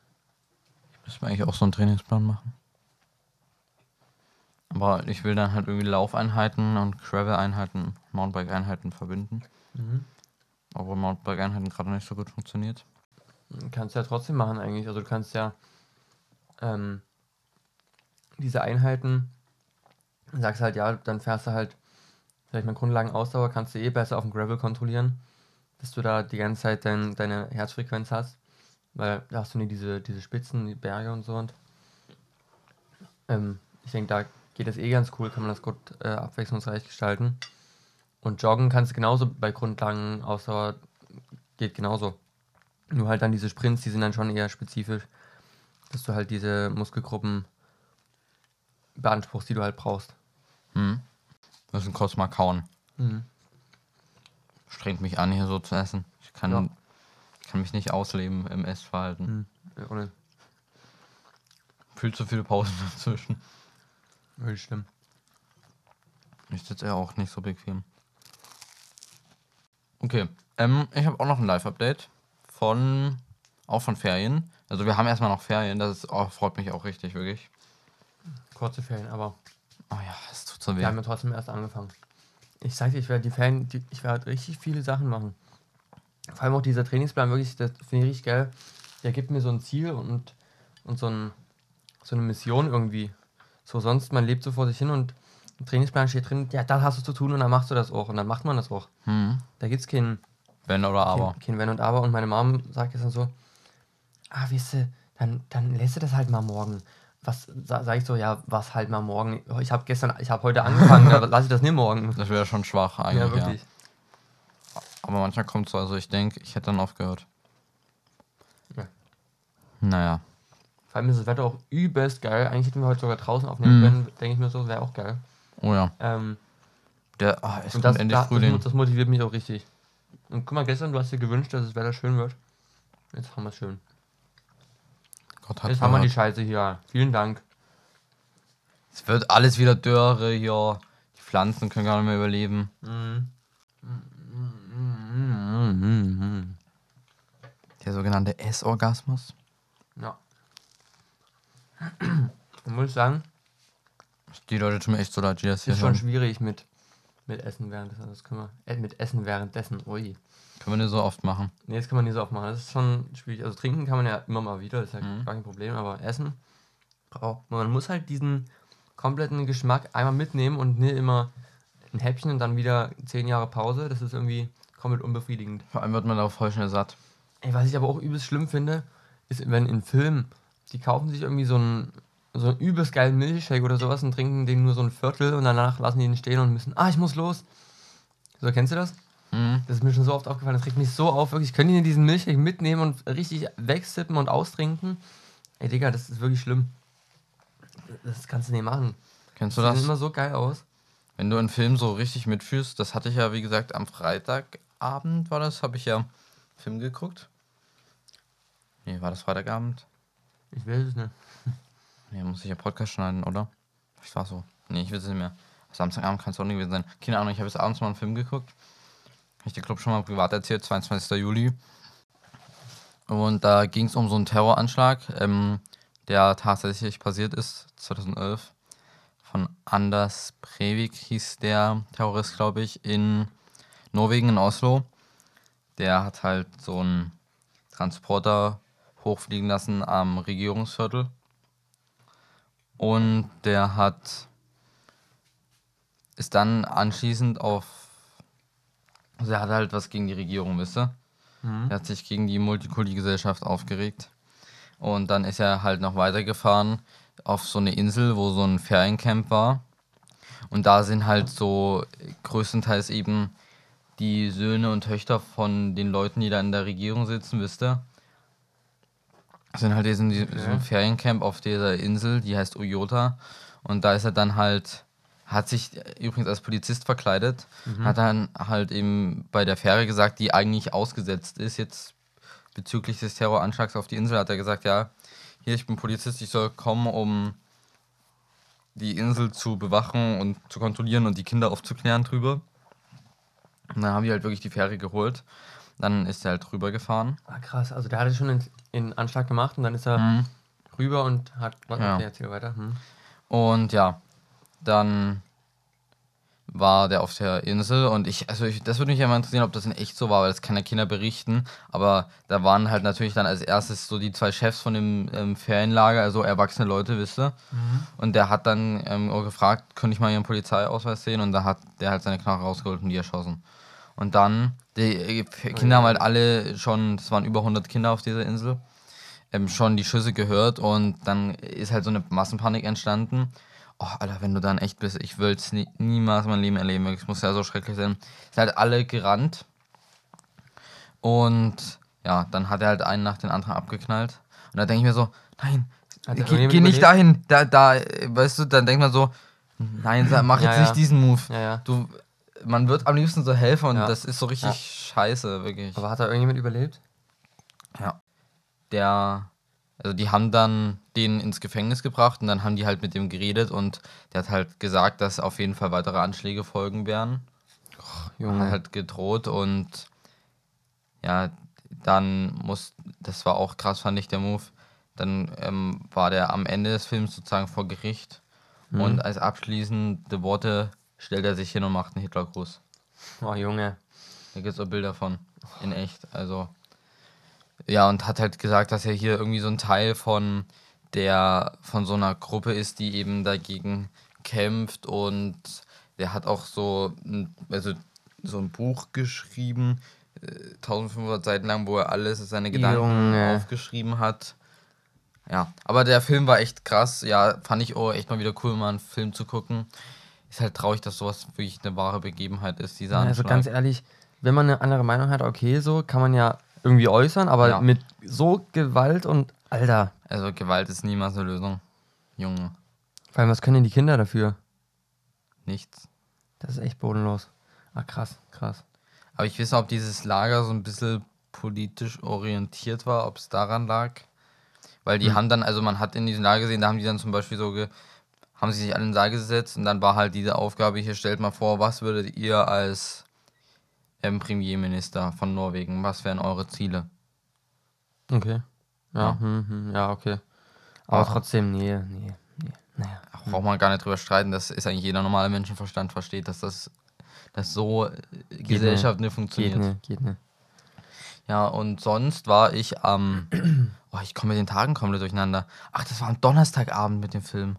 Müssen wir eigentlich auch so einen Trainingsplan machen. Aber ich will dann halt irgendwie Laufeinheiten und Gravel-Einheiten, Mountainbike-Einheiten verbinden. Obwohl Mountainbike-Einheiten gerade nicht so gut funktioniert. Kannst ja trotzdem machen eigentlich. Also du kannst ja ähm, diese Einheiten, sagst halt, ja, dann fährst du halt vielleicht mal Grundlagenausdauer, kannst du eh besser auf dem Gravel kontrollieren, dass du da die ganze Zeit dein, deine Herzfrequenz hast, weil da hast du nie diese, diese Spitzen, die Berge und so und ähm, ich denke, da geht das eh ganz cool, kann man das gut äh, abwechslungsreich gestalten. Und joggen kannst du genauso bei Grundlagenausdauer, geht genauso. Nur halt dann diese Sprints, die sind dann schon eher spezifisch, dass du halt diese Muskelgruppen beanspruchst, die du halt brauchst. Hm. Müssen kurz mal kauen. Mhm. Strengt mich an, hier so zu essen. Ich kann, Ja. kann mich nicht ausleben im Essverhalten. Mhm. Ja, ohne. Viel zu viele Pausen <laughs> dazwischen. Wirklich schlimm. Ich sitze ja auch nicht so bequem. Okay, ähm, ich habe auch noch ein Live-Update von, auch von Ferien. Also wir haben erstmal noch Ferien, das ist, oh, freut mich auch richtig, wirklich. Kurze Ferien, aber Oh ja, es tut so weh. wir haben ja trotzdem erst angefangen. Ich sag dir, ich werde die Ferien, die, ich werde richtig viele Sachen machen. Vor allem auch dieser Trainingsplan, wirklich, das finde ich richtig geil. Der gibt mir so ein Ziel und, und so, ein, so eine Mission irgendwie. So sonst, man lebt so vor sich hin und im Trainingsplan steht drin, ja, das hast du zu tun und dann machst du das auch und dann macht man das auch. Hm. Da gibt es kein, Wenn oder aber. kein, kein Wenn und Aber und meine Mom sagt jetzt dann so, ah, weißt du, dann, dann lässt du das halt mal morgen. Was sa, sag ich so, ja, was halt mal morgen. Ich habe gestern, ich habe heute angefangen, <laughs> da lasse ich das nicht morgen. Das wäre schon schwach Ja, eigentlich. Ja, wirklich. Aber manchmal kommt so, also ich denke, ich hätte dann aufgehört. Ja. Naja. Vor allem ist das Wetter auch übelst geil. Eigentlich hätten wir heute sogar draußen aufnehmen Mhm. können, denke ich mir so, wäre auch geil. Oh ja. Ähm, Der, ah, es und kommt das, endlich das, Frühling. das, das motiviert mich auch richtig. Und guck mal, gestern, du hast dir gewünscht, dass das Wetter schön wird. Jetzt haben wir es schön. Gott hat Jetzt haben wir die. Scheiße hier. Vielen Dank. Es wird alles wieder Dürre hier. Die Pflanzen können gar nicht mehr überleben. Mhm. Der sogenannte Essorgasmus. Ja. <clears throat> Ich muss sagen, Die Leute tun mir echt so leid, die das hier ist schon hören. schwierig mit, mit Essen währenddessen. Das können wir, äh, mit Essen währenddessen. Ui. Können wir nicht so oft machen. Nee, das kann man nie so oft machen. Das ist schon schwierig. Also trinken kann man ja immer mal wieder, ist ja Mhm. gar kein Problem, aber Essen braucht man. Man muss halt diesen kompletten Geschmack einmal mitnehmen und nicht immer ein Häppchen und dann wieder zehn Jahre Pause. Das ist irgendwie komplett unbefriedigend. Vor allem wird man darauf voll schnell satt. Ey, was ich aber auch übelst schlimm finde, ist, wenn in Filmen, die kaufen sich irgendwie so einen, so einen übelst geilen Milchshake oder sowas und trinken den nur so ein Viertel und danach lassen die ihn stehen und müssen, ah, ich muss los. So, kennst du das? Mhm. Das ist mir schon so oft aufgefallen, das regt mich so auf, wirklich. Können die diesen Milchshake mitnehmen und richtig wegsippen und austrinken? Ey, Digga, das ist wirklich schlimm. Das kannst du nicht machen. Kennst du sehen das? immer so geil aus. Wenn du einen Film so richtig mitfühlst, das hatte ich ja, wie gesagt, am Freitagabend war das, habe ich ja einen Film geguckt. Nee, war das Freitagabend? Ich will es nicht. Nee, muss ich ja Podcast schneiden, oder? Ich war so. Nee, ich will es nicht mehr. Samstagabend kann es auch nicht gewesen sein. Keine Ahnung, ich habe jetzt abends mal einen Film geguckt. Habe ich dir, glaube schon mal privat erzählt, 22. Juli. Und da ging es um so einen Terroranschlag, ähm, der tatsächlich passiert ist, 2011. Von Anders Breivik hieß der Terrorist, glaube ich, in Norwegen, in Oslo. Der hat halt so einen Transporter hochfliegen lassen am Regierungsviertel. Und der hat ist dann anschließend auf also er hat halt was gegen die Regierung, wisst ihr? Mhm. Er hat sich gegen die Multikulti-Gesellschaft aufgeregt. Und dann ist er halt noch weitergefahren auf so eine Insel, wo so ein Feriencamp war. Und da sind halt so größtenteils eben die Söhne und Töchter von den Leuten, die da in der Regierung sitzen, wisst ihr? Sind halt in die- so ein Feriencamp auf dieser Insel, die heißt Uyota. Und da ist er dann halt, hat sich übrigens als Polizist verkleidet, hat dann halt eben bei der Fähre gesagt, die eigentlich ausgesetzt ist, jetzt bezüglich des Terroranschlags auf die Insel, hat er gesagt, ja, hier, ich bin Polizist, ich soll kommen, um die Insel zu bewachen und zu kontrollieren und die Kinder aufzuklären drüber. Und dann haben die halt wirklich die Fähre geholt. Dann ist er halt rübergefahren. Ah, krass. Also der hatte schon in, in Anschlag gemacht und dann ist er Mhm. rüber und hat. Was? Ja. Okay, erzähl weiter. Hm. Und ja, dann war der auf der Insel und ich, also ich, das würde mich ja mal interessieren, ob das in echt so war, weil das kann ja Kinder berichten. Aber da waren halt natürlich dann als erstes so die zwei Chefs von dem ähm, Ferienlager, also erwachsene Leute, wisst ihr. Und der hat dann ähm, gefragt, könnte ich mal ihren Polizeiausweis sehen? Und da hat der halt seine Knarre rausgeholt und die erschossen. Und dann, die äh, Kinder haben halt alle schon, es waren über 100 Kinder auf dieser Insel, ähm, schon die Schüsse gehört und dann ist halt so eine Massenpanik entstanden. Oh, Alter, wenn du dann echt bist, ich will es nie, niemals in meinem Leben erleben. Es muss ja so schrecklich sein. Sind halt alle gerannt. Und ja, dann hat er halt einen nach den anderen abgeknallt. Und da denke ich mir so, nein, geh, geh nicht dahin. Da, da, äh, weißt du, dann denkt man so, nein, mach Ja, jetzt ja. nicht diesen Move. Ja, ja. Du, man wird am liebsten so helfen und Ja. das ist so richtig Ja. scheiße, wirklich. Aber hat da irgendjemand überlebt? Ja. Der, also die haben dann den ins Gefängnis gebracht und dann haben die halt mit dem geredet und der hat halt gesagt, dass auf jeden Fall weitere Anschläge folgen werden. Hat halt gedroht und ja, dann muss, das war auch krass, fand ich der Move. Dann ähm, war der am Ende des Films sozusagen vor Gericht und als abschließende Worte stellt er sich hin und macht einen Hitlergruß. Oh, Junge. Da gibt es auch Bilder von. In echt. Also. Ja, und hat halt gesagt, dass er hier irgendwie so ein Teil von der von so einer Gruppe ist, die eben dagegen kämpft und der hat auch so ein, also so ein Buch geschrieben, äh, 1500 Seiten lang, wo er alles, seine Gedanken Junge. aufgeschrieben hat. Ja, aber der Film war echt krass. Ja, fand ich auch echt mal wieder cool, mal einen Film zu gucken. Ist halt traurig, dass sowas wirklich eine wahre Begebenheit ist, dieser Also Anschlag. ganz ehrlich, wenn man eine andere Meinung hat, okay, so kann man ja irgendwie äußern, aber Ja. mit so Gewalt und Alter, Also Gewalt ist niemals eine Lösung. Junge, vor allem, was können denn die Kinder dafür? nichts. Das ist echt bodenlos. Ah, krass, krass. Aber ich weiß nicht, ob dieses Lager so ein bisschen politisch orientiert war, ob es daran lag. Weil die Hm. haben dann, also man hat in diesem Lager gesehen, da haben die dann zum Beispiel so, ge, haben sie sich alle in den Saal gesetzt und dann war halt diese Aufgabe, hier stellt mal vor, was würdet ihr als ähm, Premierminister von Norwegen, was wären eure Ziele? Okay. Ja, Ja. Hm, hm, ja okay. Aber Ah. trotzdem, nee, nee, nee. Naja. Braucht man gar nicht drüber streiten, das ist eigentlich jeder normale Menschenverstand versteht, dass das dass so äh, Gesellschaft nicht Geht funktioniert. nicht, geht nicht. Ja, und sonst war ich am. <clears throat> oh, ich komme mit den Tagen komplett durcheinander. Ach, das war am Donnerstagabend mit dem Film.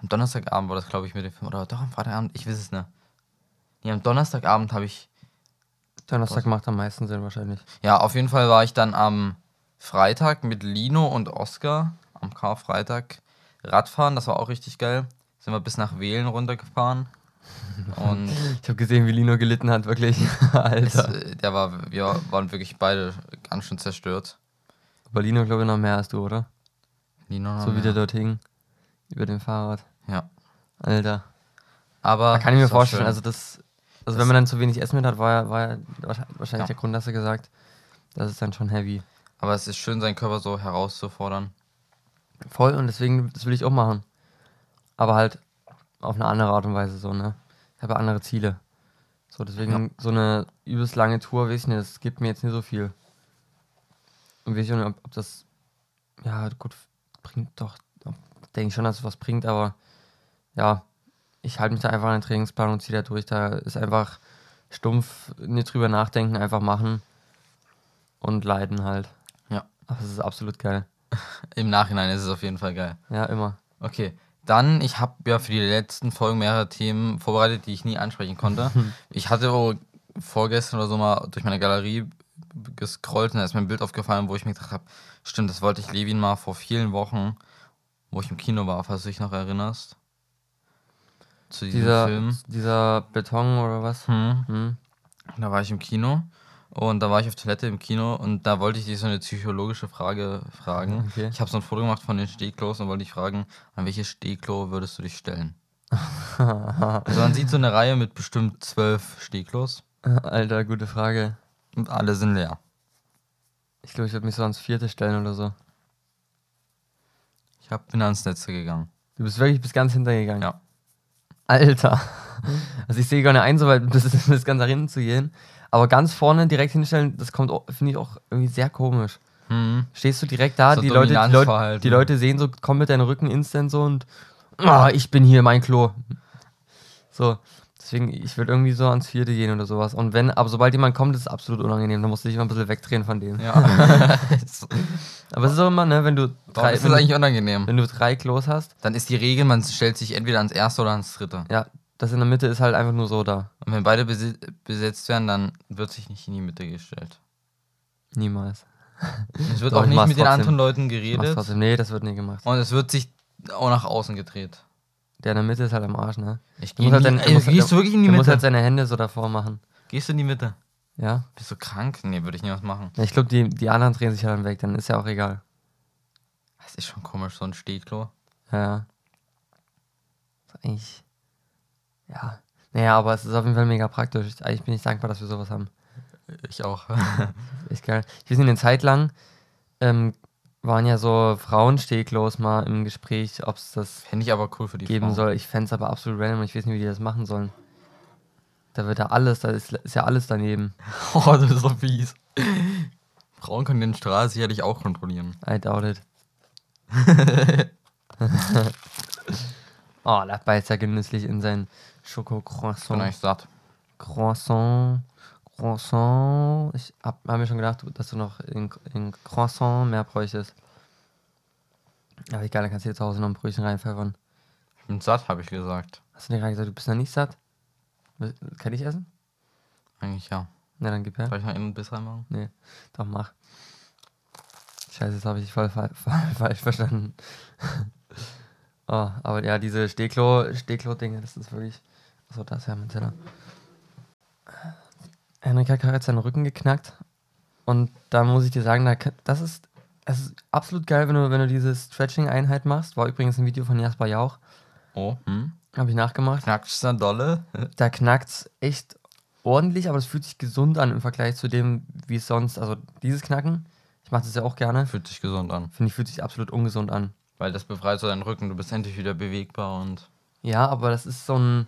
Am Donnerstagabend war das, glaube ich, mit dem Film. Oder doch am Freitagabend? Ich weiß es nicht. Nee, am Donnerstagabend habe ich. Donnerstag macht am meisten Sinn wahrscheinlich. Ja, auf jeden Fall war ich dann am Freitag mit Lino und Oscar am Karfreitag Radfahren. Das war auch richtig geil. Sind wir bis nach Wählen runtergefahren. <laughs> Und Ich habe gesehen, wie Lino gelitten hat, wirklich. <laughs> es, Alter. äh, der war, wir waren wirklich beide ganz schön zerstört. Aber Lino, glaube ich, noch mehr als du, oder? Lino noch so wie mehr. der dort hing. Über dem Fahrrad. Ja. Alter. Aber Da kann ich mir vorstellen, also das. Also Das- wenn man dann zu wenig Essen mit hat, war ja, war ja wahrscheinlich, Ja. der Grund, dass er gesagt, das ist dann schon heavy. Aber es ist schön, seinen Körper so herauszufordern. Voll und deswegen, das will ich auch machen. Aber halt auf eine andere Art und Weise so, ne? Ich habe ja andere Ziele. So, deswegen so eine übelst lange Tour, weiß ich nicht, das gibt mir jetzt nicht so viel. Und weiß ich nicht, ob, ob das, ja, gut, bringt doch, denke ich schon, dass es was bringt, aber ja, ich halte mich da einfach an den Trainingsplan und ziehe da durch. Da ist einfach stumpf, nicht drüber nachdenken, einfach machen und leiden halt. Ja. Aber es ist absolut geil. <laughs> Im Nachhinein ist es auf jeden Fall geil. Ja, immer. Okay. Dann, ich habe ja für die letzten Folgen mehrere Themen vorbereitet, die ich nie ansprechen konnte. <laughs> ich hatte oh, vorgestern oder so mal durch meine Galerie gescrollt und da ist mir ein Bild aufgefallen, wo ich mir gedacht habe, stimmt, das wollte ich Levin mal vor vielen Wochen, wo ich im Kino war, falls du dich noch erinnerst. Zu diesem Dieser, Film. dieser Beton oder was? Hm. Hm. Da war ich im Kino und da war ich auf Toilette im Kino und da wollte ich dich so eine psychologische Frage fragen. Okay. Ich habe so ein Foto gemacht von den Stehklos und wollte dich fragen, an welches Stehklo würdest du dich stellen? <laughs> also man sieht so eine Reihe mit bestimmt zwölf Stehklos Alter, gute Frage. und alle sind leer. Ich glaube, ich würde mich so ans vierte stellen oder so. Ich hab, bin ans Netze gegangen. Du bist wirklich bis ganz hintergegangen. Ja. Alter. Also ich sehe gar nicht ein, so weit bis, bis ganz nach hinten zu gehen. Aber ganz vorne direkt hinstellen, das kommt, finde ich auch irgendwie sehr komisch. Hm. Stehst du direkt da, So die, Leute, die, Leute, die Leute sehen so komplett deinen Rücken instant so und ah, ich bin hier, mein Klo. So, deswegen, ich würde irgendwie so ans vierte gehen oder sowas. Und wenn, aber sobald jemand kommt, ist es absolut unangenehm. Da musst du dich immer ein bisschen wegdrehen von dem. Ja. <laughs> Aber es ist auch immer, ne, wenn du drei, ist wenn, das du, eigentlich unangenehm? wenn du drei Klos hast, Dann ist die Regel, man stellt sich entweder ans erste oder ans dritte. ja, das in der Mitte ist halt einfach nur so da. Und wenn beide besetzt werden, dann wird sich nicht in die Mitte gestellt. Niemals. <laughs> Es wird Doch, auch ich nicht mit den anderen Leuten geredet. trotzdem. Nee, das wird nie gemacht. Und es wird sich auch nach außen gedreht. Der in der Mitte ist halt am Arsch, ne? Ich geh halt nie, musst- gehst du wirklich in die Der muss Mitte? halt seine Hände so davor machen. Gehst du in die Mitte? Ja? Bist du krank? Nee, würde ich niemals machen. Ich glaube, die, die anderen drehen sich halt weg, dann ist ja auch egal. Das ist schon komisch, so ein Stehklo. Ja. Ist eigentlich. Ja. Naja, aber es ist auf jeden Fall mega praktisch. Ich, eigentlich bin ich dankbar, dass wir sowas haben. Ich auch. Echt geil. Ich weiß nicht, eine Zeit lang ähm, waren ja so Frauenstehklos mal im Gespräch, ob es das Fände ich aber cool für die geben Frauen. soll. Ich fände es aber absolut random und ich weiß nicht, wie die das machen sollen. Da wird ja alles, da ist, ist ja alles daneben. <laughs> Oh, das ist so fies. Frauen können den Strahl sicherlich auch kontrollieren. I doubt it. <laughs> oh, da beißt er genüsslich in sein Bin Schoko-Croissant. eigentlich satt. Croissant, Croissant. Ich hab, hab mir schon gedacht, dass du noch in, in Croissant mehr bräuchtest. Aber egal, dann kannst du dir zu Hause noch ein Brötchen reinpfeffern. Ich bin satt, habe ich gesagt. Hast du dir gerade gesagt, du bist noch nicht satt? Kann ich essen? Eigentlich ja. Na, dann gib her. Soll ich noch einen Biss reinmachen? Nee, doch mach. Scheiße, das habe ich voll, fa- <laughs> fa- falsch verstanden. <laughs> oh, aber ja, diese Stehklo, Stehklo-Dinge, das ist wirklich. Achso, das ist ja mein Teller. Henrik hat gerade seinen Rücken geknackt. Und da muss ich dir sagen, da, das ist, es ist absolut geil, wenn du, wenn du diese Stretching-Einheit machst. War übrigens ein Video von Jasper Jauch. Oh, hm? Habe ich nachgemacht. Knackst du dolle? <laughs> Da knackt's echt ordentlich, aber es fühlt sich gesund an im Vergleich zu dem, wie es sonst, also dieses Knacken, ich mache das ja auch gerne, Fühlt sich gesund an. finde ich, fühlt sich absolut ungesund an. Weil das befreit so deinen Rücken, du bist endlich wieder bewegbar und. Ja, aber das ist so ein,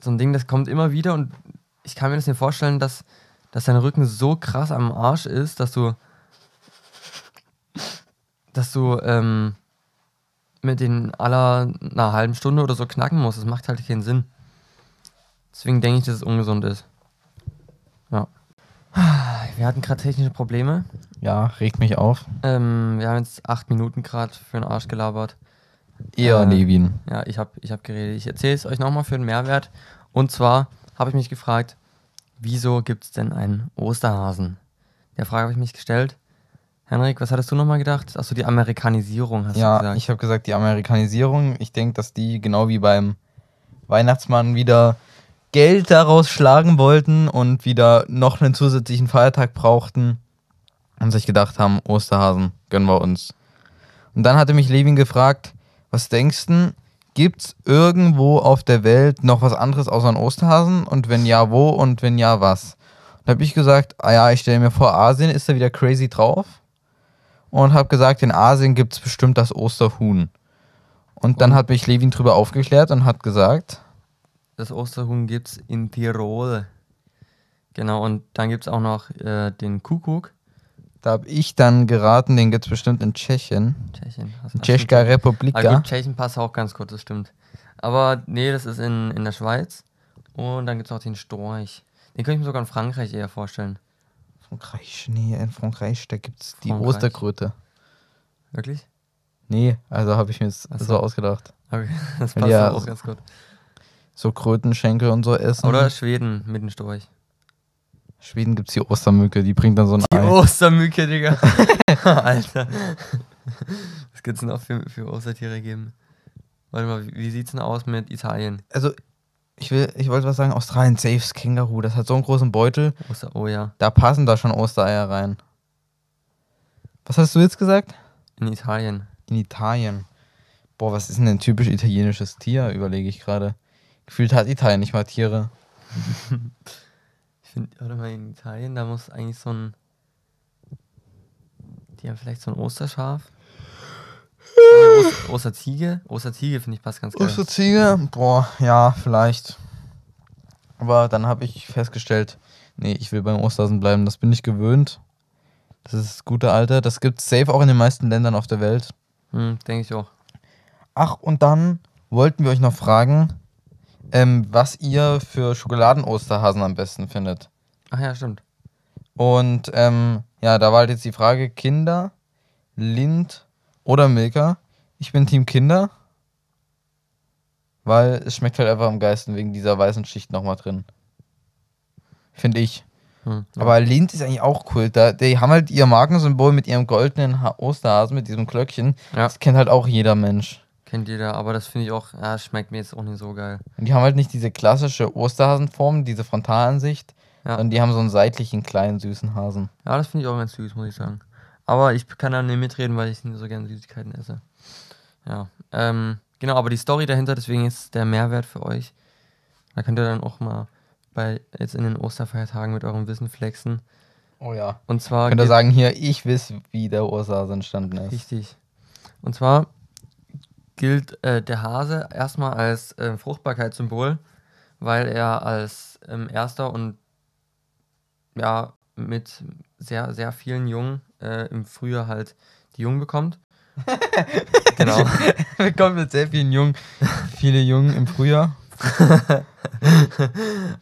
so ein Ding, das kommt immer wieder und ich kann mir das nicht vorstellen, dass, dass dein Rücken so krass am Arsch ist, dass du, dass du ähm, mit den aller einer halben Stunde oder so knacken musst. Das macht halt keinen Sinn. Deswegen denke ich, dass es ungesund ist. Ja. Wir hatten gerade technische Probleme. Ja, regt mich auf. Ähm, wir haben jetzt acht Minuten gerade für den Arsch gelabert. Eher Äh, Levin. Ja, ich habe ich hab geredet. Ich erzähle es euch nochmal für den Mehrwert. Und zwar habe ich mich gefragt, wieso gibt es denn einen Osterhasen? Der Frage habe ich mich gestellt. Henrik, was hattest du nochmal gedacht? Achso, die Amerikanisierung hast du Ja, gesagt. ich habe gesagt, die Amerikanisierung, ich denke, dass die genau wie beim Weihnachtsmann wieder Geld daraus schlagen wollten und wieder noch einen zusätzlichen Feiertag brauchten und sich gedacht haben, Osterhasen, gönnen wir uns. Und dann hatte mich Levin gefragt, was denkst du, gibt's irgendwo auf der Welt noch was anderes außer einen Osterhasen? Und wenn ja, wo? Und wenn ja, was? Da habe ich gesagt, ah ja, ich stelle mir vor, Asien ist da wieder crazy drauf. Und habe gesagt, in Asien gibt es bestimmt das Osterhuhn. Und dann hat mich Levin drüber aufgeklärt und hat gesagt, Das Osterhuhn gibt es in Tirol. Genau, und dann gibt es auch noch äh, den Kuckuck. Da habe ich dann geraten, den gibt es bestimmt in Tschechien. Tschechien. Tschechka Ah, Republika. gut, Tschechien passt auch ganz gut, das stimmt. Aber nee, das ist in, in der Schweiz. Und dann gibt es auch den Storch. Den könnte ich mir sogar in Frankreich eher vorstellen. Frankreich, nee, in Frankreich, da gibt es die. Osterkröte. Wirklich? Nee, also habe ich mir das Ach so. so ausgedacht. Okay, <laughs> das passt ja, auch ganz gut. So Krötenschenkel und so essen. Oder Schweden mit dem Storch. Schweden gibt es die Ostermücke, die bringt dann so ein Die Ei. Ostermücke, Digga. <laughs> Alter. Was gibt's denn noch für, für Ostertiere geben? Warte mal, wie, wie sieht's denn aus mit Italien? Also, ich will, ich wollte was sagen, Australien, Safes Känguru, das hat so einen großen Beutel, Oster, oh ja. da passen da schon Ostereier rein. Was hast du jetzt gesagt? In Italien. In Italien. Boah, was ist denn ein typisch italienisches Tier, überlege ich gerade. Gefühlt hat Italien nicht mal Tiere. <laughs> Finde, warte mal, in Italien, da muss eigentlich so ein. Die haben vielleicht so ein Osterschaf. Oster, Osterziege? Osterziege finde ich passt ganz geil. Osterziege? Boah, ja, vielleicht. Aber dann habe ich festgestellt, nee, ich will beim Osterhasen bleiben, das bin ich gewöhnt. Das ist das gute Alter. Das gibt es safe auch in den meisten Ländern auf der Welt. Hm, denke ich auch. Ach, und dann wollten wir euch noch fragen, ähm, was ihr für Schokoladen-Osterhasen am besten findet. Ach ja, stimmt. Und ähm, ja, da war halt jetzt die Frage: Kinder, Lind oder Milka. Ich bin Team Kinder, weil es schmeckt halt einfach am geilsten wegen dieser weißen Schicht nochmal drin. Finde ich. Hm, ja. Aber Lind ist eigentlich auch cool. Da, die haben halt ihr Markensymbol mit ihrem goldenen ha Osterhasen, mit diesem Glöckchen. Ja. Das kennt halt auch jeder Mensch. Kennt jeder, aber das finde ich auch, ja, schmeckt mir jetzt auch nicht so geil. Und die haben halt nicht diese klassische Osterhasenform, diese Frontalansicht, Ja. sondern die haben so einen seitlichen, kleinen, süßen Hasen. Ja, das finde ich auch ganz süß, muss ich sagen. Aber ich kann da nicht mitreden, weil ich nicht so gerne Süßigkeiten esse. Ja. Ähm, genau, aber die Story dahinter, deswegen ist der Mehrwert für euch. Da könnt ihr dann auch mal bei jetzt in den Osterfeiertagen mit eurem Wissen flexen. Oh ja. Und zwar Könnt ihr sagen, hier, ich weiß, wie der Osterhase entstanden ist. Richtig. Und zwar gilt äh, der Hase erstmal als äh, Fruchtbarkeitssymbol, weil er als ähm, erster und ja mit sehr, sehr vielen Jungen äh, im Frühjahr halt die Jungen bekommt. <laughs> genau. <laughs> Kommen mit sehr vielen Jungen, viele Jungen im Frühjahr.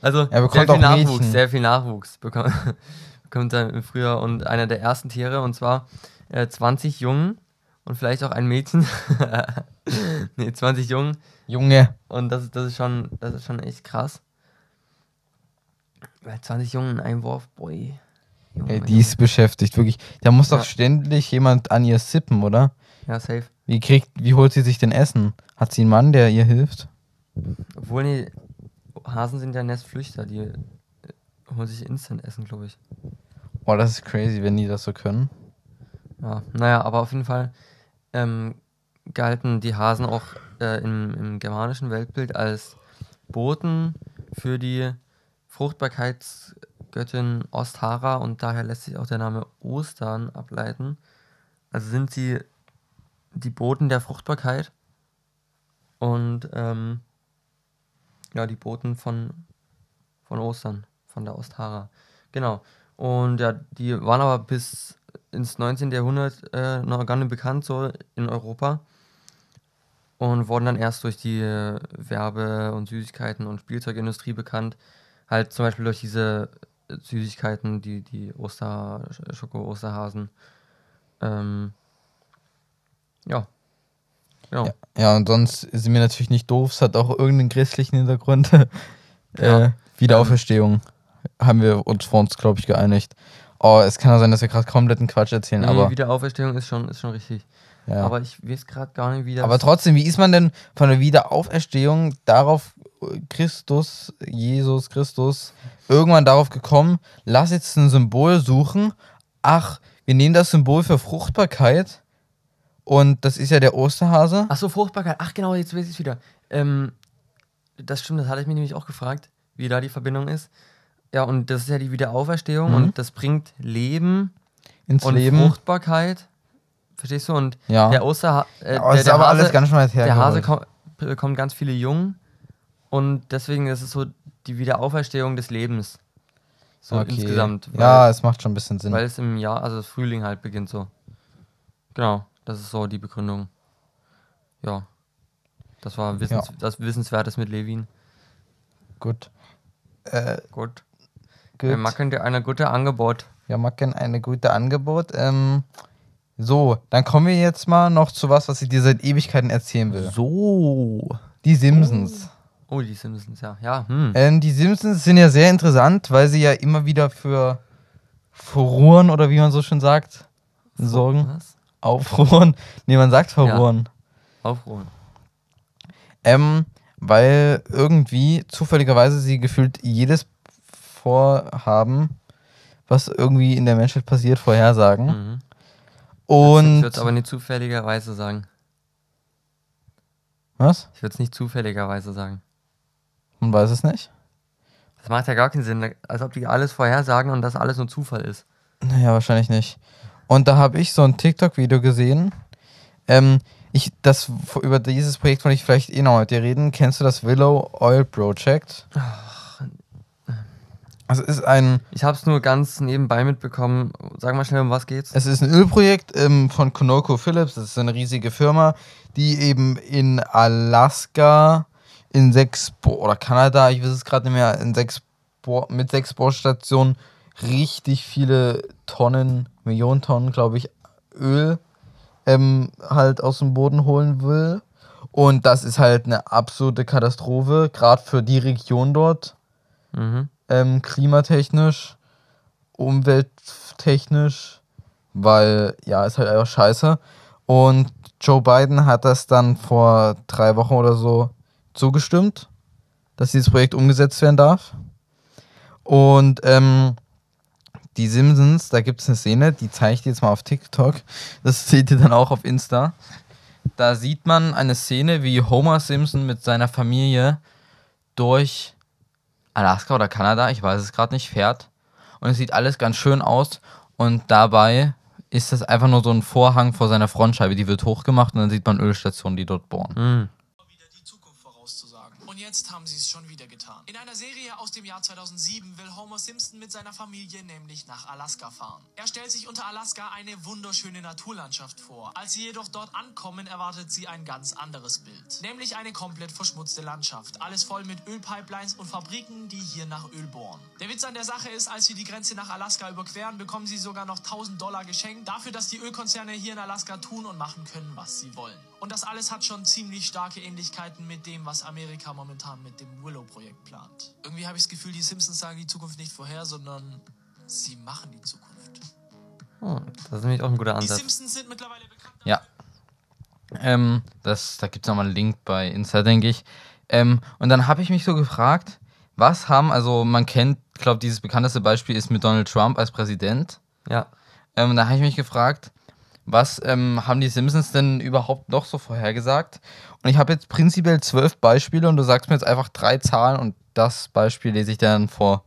Also Er bekommt sehr viel auch Nachwuchs, Mädchen. sehr viel Nachwuchs bekommt, <laughs> bekommt er im Frühjahr und einer der ersten Tiere und zwar äh, 20 Jungen und vielleicht auch ein Mädchen. <laughs> nee, 20 Jungen Junge. und das, ist- das ist schon, das ist schon echt krass. Weil 20 Jungen in einem Wurf, boy. Junge, Ey, Junge. die ist beschäftigt, wirklich. Da muss doch Ja. ständig jemand an ihr sippen, oder? Ja, safe. Wie kriegt, wie holt sie sich denn Essen? Hat sie einen Mann, der ihr hilft? Obwohl, nee, Hasen sind ja Nestflüchter, die äh, holen sich Instant-Essen, glaube ich. Oh, das ist crazy, wenn die das so können. Ja, naja, aber auf jeden Fall ähm, galten die Hasen auch äh, im, im germanischen Weltbild als Boten für die Fruchtbarkeitsgöttin Osthara und daher lässt sich auch der Name Ostern ableiten. Also sind sie die Boten der Fruchtbarkeit und ähm, ja, die Boten von, von Ostern, von der Osthara. Genau. Und ja, die waren aber bis ins 19. Jahrhundert äh, noch gar nicht bekannt, so in Europa. Und wurden dann erst durch die äh, Werbe- und Süßigkeiten- und Spielzeugindustrie bekannt. Halt zum Beispiel durch diese Süßigkeiten, die, die Oster, Schoko-Osterhasen. Ähm, ja. Genau. Ja, ja, und sonst sind wir natürlich nicht doof. Es hat auch irgendeinen christlichen Hintergrund. <laughs> Ja. äh, Wiederauferstehung haben wir uns vor uns, glaube ich, geeinigt. Oh, es kann auch sein, dass wir gerade kompletten Quatsch erzählen, Nee, aber, Wiederauferstehung ist schon, ist schon richtig. ja. Aber ich weiß gerade gar nicht, wie das. aber trotzdem, wie ist man denn von der Wiederauferstehung darauf, äh, Christus, Jesus Christus, irgendwann darauf gekommen, lass jetzt ein Symbol suchen. Ach, wir nehmen das Symbol für Fruchtbarkeit und das ist ja der Osterhase. Ach so, Fruchtbarkeit. Ach genau, jetzt weiß ich wieder. Ähm, das stimmt, das hatte ich mich nämlich auch gefragt, wie da die Verbindung ist. Ja, und das ist ja die Wiederauferstehung Mhm. und das bringt Leben Ins und Leben. Fruchtbarkeit. Verstehst du? Und Ja. der Osterhase, äh, Aber der, ist der, aber Hase, alles ganz schön weit her. der Hase kom bekommt ganz viele Jungen und deswegen ist es so die Wiederauferstehung des Lebens. So insgesamt. Weil, Ja, es macht schon ein bisschen Sinn. weil es im Jahr, also das Frühling halt beginnt so. Genau, das ist so die Begründung. Ja. Das war Wissens das Wissenswertes mit Levin. Gut. Äh, Gut. Gut. Wir machen dir eine gute Angebot. Wir machen eine gute Angebot. Ähm, so, dann kommen wir jetzt mal noch zu was, was ich dir seit Ewigkeiten erzählen will. So. Die Simpsons. Oh, die Simpsons, ja. Ja, hm. Ähm, die Simpsons sind ja sehr interessant, weil sie ja immer wieder für Furoren oder wie man so schön sagt, sorgen. Was? Aufruhren. <laughs> Nee, man sagt Furoren. Aufruhen. Ähm, weil irgendwie zufälligerweise sie gefühlt jedes Vorhaben, was irgendwie in der Menschheit passiert, vorhersagen. Mhm. ich Und. würde es aber nicht zufälligerweise sagen. was? Ich würde es nicht zufälligerweise sagen. Man weiß es nicht. Das macht ja gar keinen Sinn, als ob die alles vorhersagen und das alles nur Zufall ist. Naja, wahrscheinlich nicht. Und da habe ich so ein TikTok-Video gesehen. Ähm, ich, das, über dieses Projekt wollte ich vielleicht eh noch mit dir reden. Kennst du das Willow Oil Project? Also es ist ein, Ich habe es nur ganz nebenbei mitbekommen. Sag mal schnell, um was geht's? es ist ein Ölprojekt ähm, von ConocoPhillips. Das ist eine riesige Firma, die eben in Alaska in sechs Bo oder Kanada, ich weiß es gerade nicht mehr, in sechs Bo mit sechs Bohrstationen richtig viele Tonnen, Millionen Tonnen, glaube ich, Öl ähm, halt aus dem Boden holen will. Und das ist halt eine absolute Katastrophe, gerade für die Region dort Mhm. Ähm, klimatechnisch, umwelttechnisch, weil ja, ist halt einfach scheiße. Und Joe Biden hat das dann vor drei Wochen oder so zugestimmt, dass dieses Projekt umgesetzt werden darf. Und ähm, die Simpsons, da gibt es eine Szene, die zeige ich dir jetzt mal auf TikTok. Das seht ihr dann auch auf Insta. Da sieht man eine Szene, wie Homer Simpson mit seiner Familie durch Alaska oder Kanada, ich weiß es gerade nicht, fährt. Und es sieht alles ganz schön aus. Und dabei ist das einfach nur so ein Vorhang vor seiner Frontscheibe. Die wird hochgemacht und dann sieht man Ölstationen, die dort bohren. Mhm. wieder die Zukunft vorauszusagen. Und jetzt haben sie es schon wieder getan. In einer Serie aus dem Jahr 2007 will Homer Simpson mit seiner Familie nämlich nach Alaska fahren. Er stellt sich unter Alaska eine wunderschöne Naturlandschaft vor. Als sie jedoch dort ankommen, erwartet sie ein ganz anderes Bild. Nämlich eine komplett verschmutzte Landschaft. Alles voll mit Ölpipelines und Fabriken, die hier nach Öl bohren. Der Witz an der Sache ist, als sie die Grenze nach Alaska überqueren, bekommen sie sogar noch 1000 Dollar geschenkt dafür, dass die Ölkonzerne hier in Alaska tun und machen können, was sie wollen. Und das alles hat schon ziemlich starke Ähnlichkeiten mit dem, was Amerika momentan mit dem Willow-Projekt plant. Irgendwie habe ich das Gefühl, die Simpsons sagen die Zukunft nicht vorher, sondern sie machen die Zukunft. Oh, das ist nämlich auch ein guter Die Ansatz. Simpsons sind mittlerweile bekannt. Ja. Ähm, das, da gibt es nochmal einen Link bei Insta, denke ich. Ähm, und dann habe ich mich so gefragt, Was haben, also man kennt, glaube dieses bekannteste Beispiel ist mit Donald Trump als Präsident. Ja. Ähm, da habe ich mich gefragt, was ähm, haben die Simpsons denn überhaupt noch so vorhergesagt? Und ich habe jetzt prinzipiell zwölf Beispiele und du sagst mir jetzt einfach drei Zahlen und das Beispiel lese ich dann vor.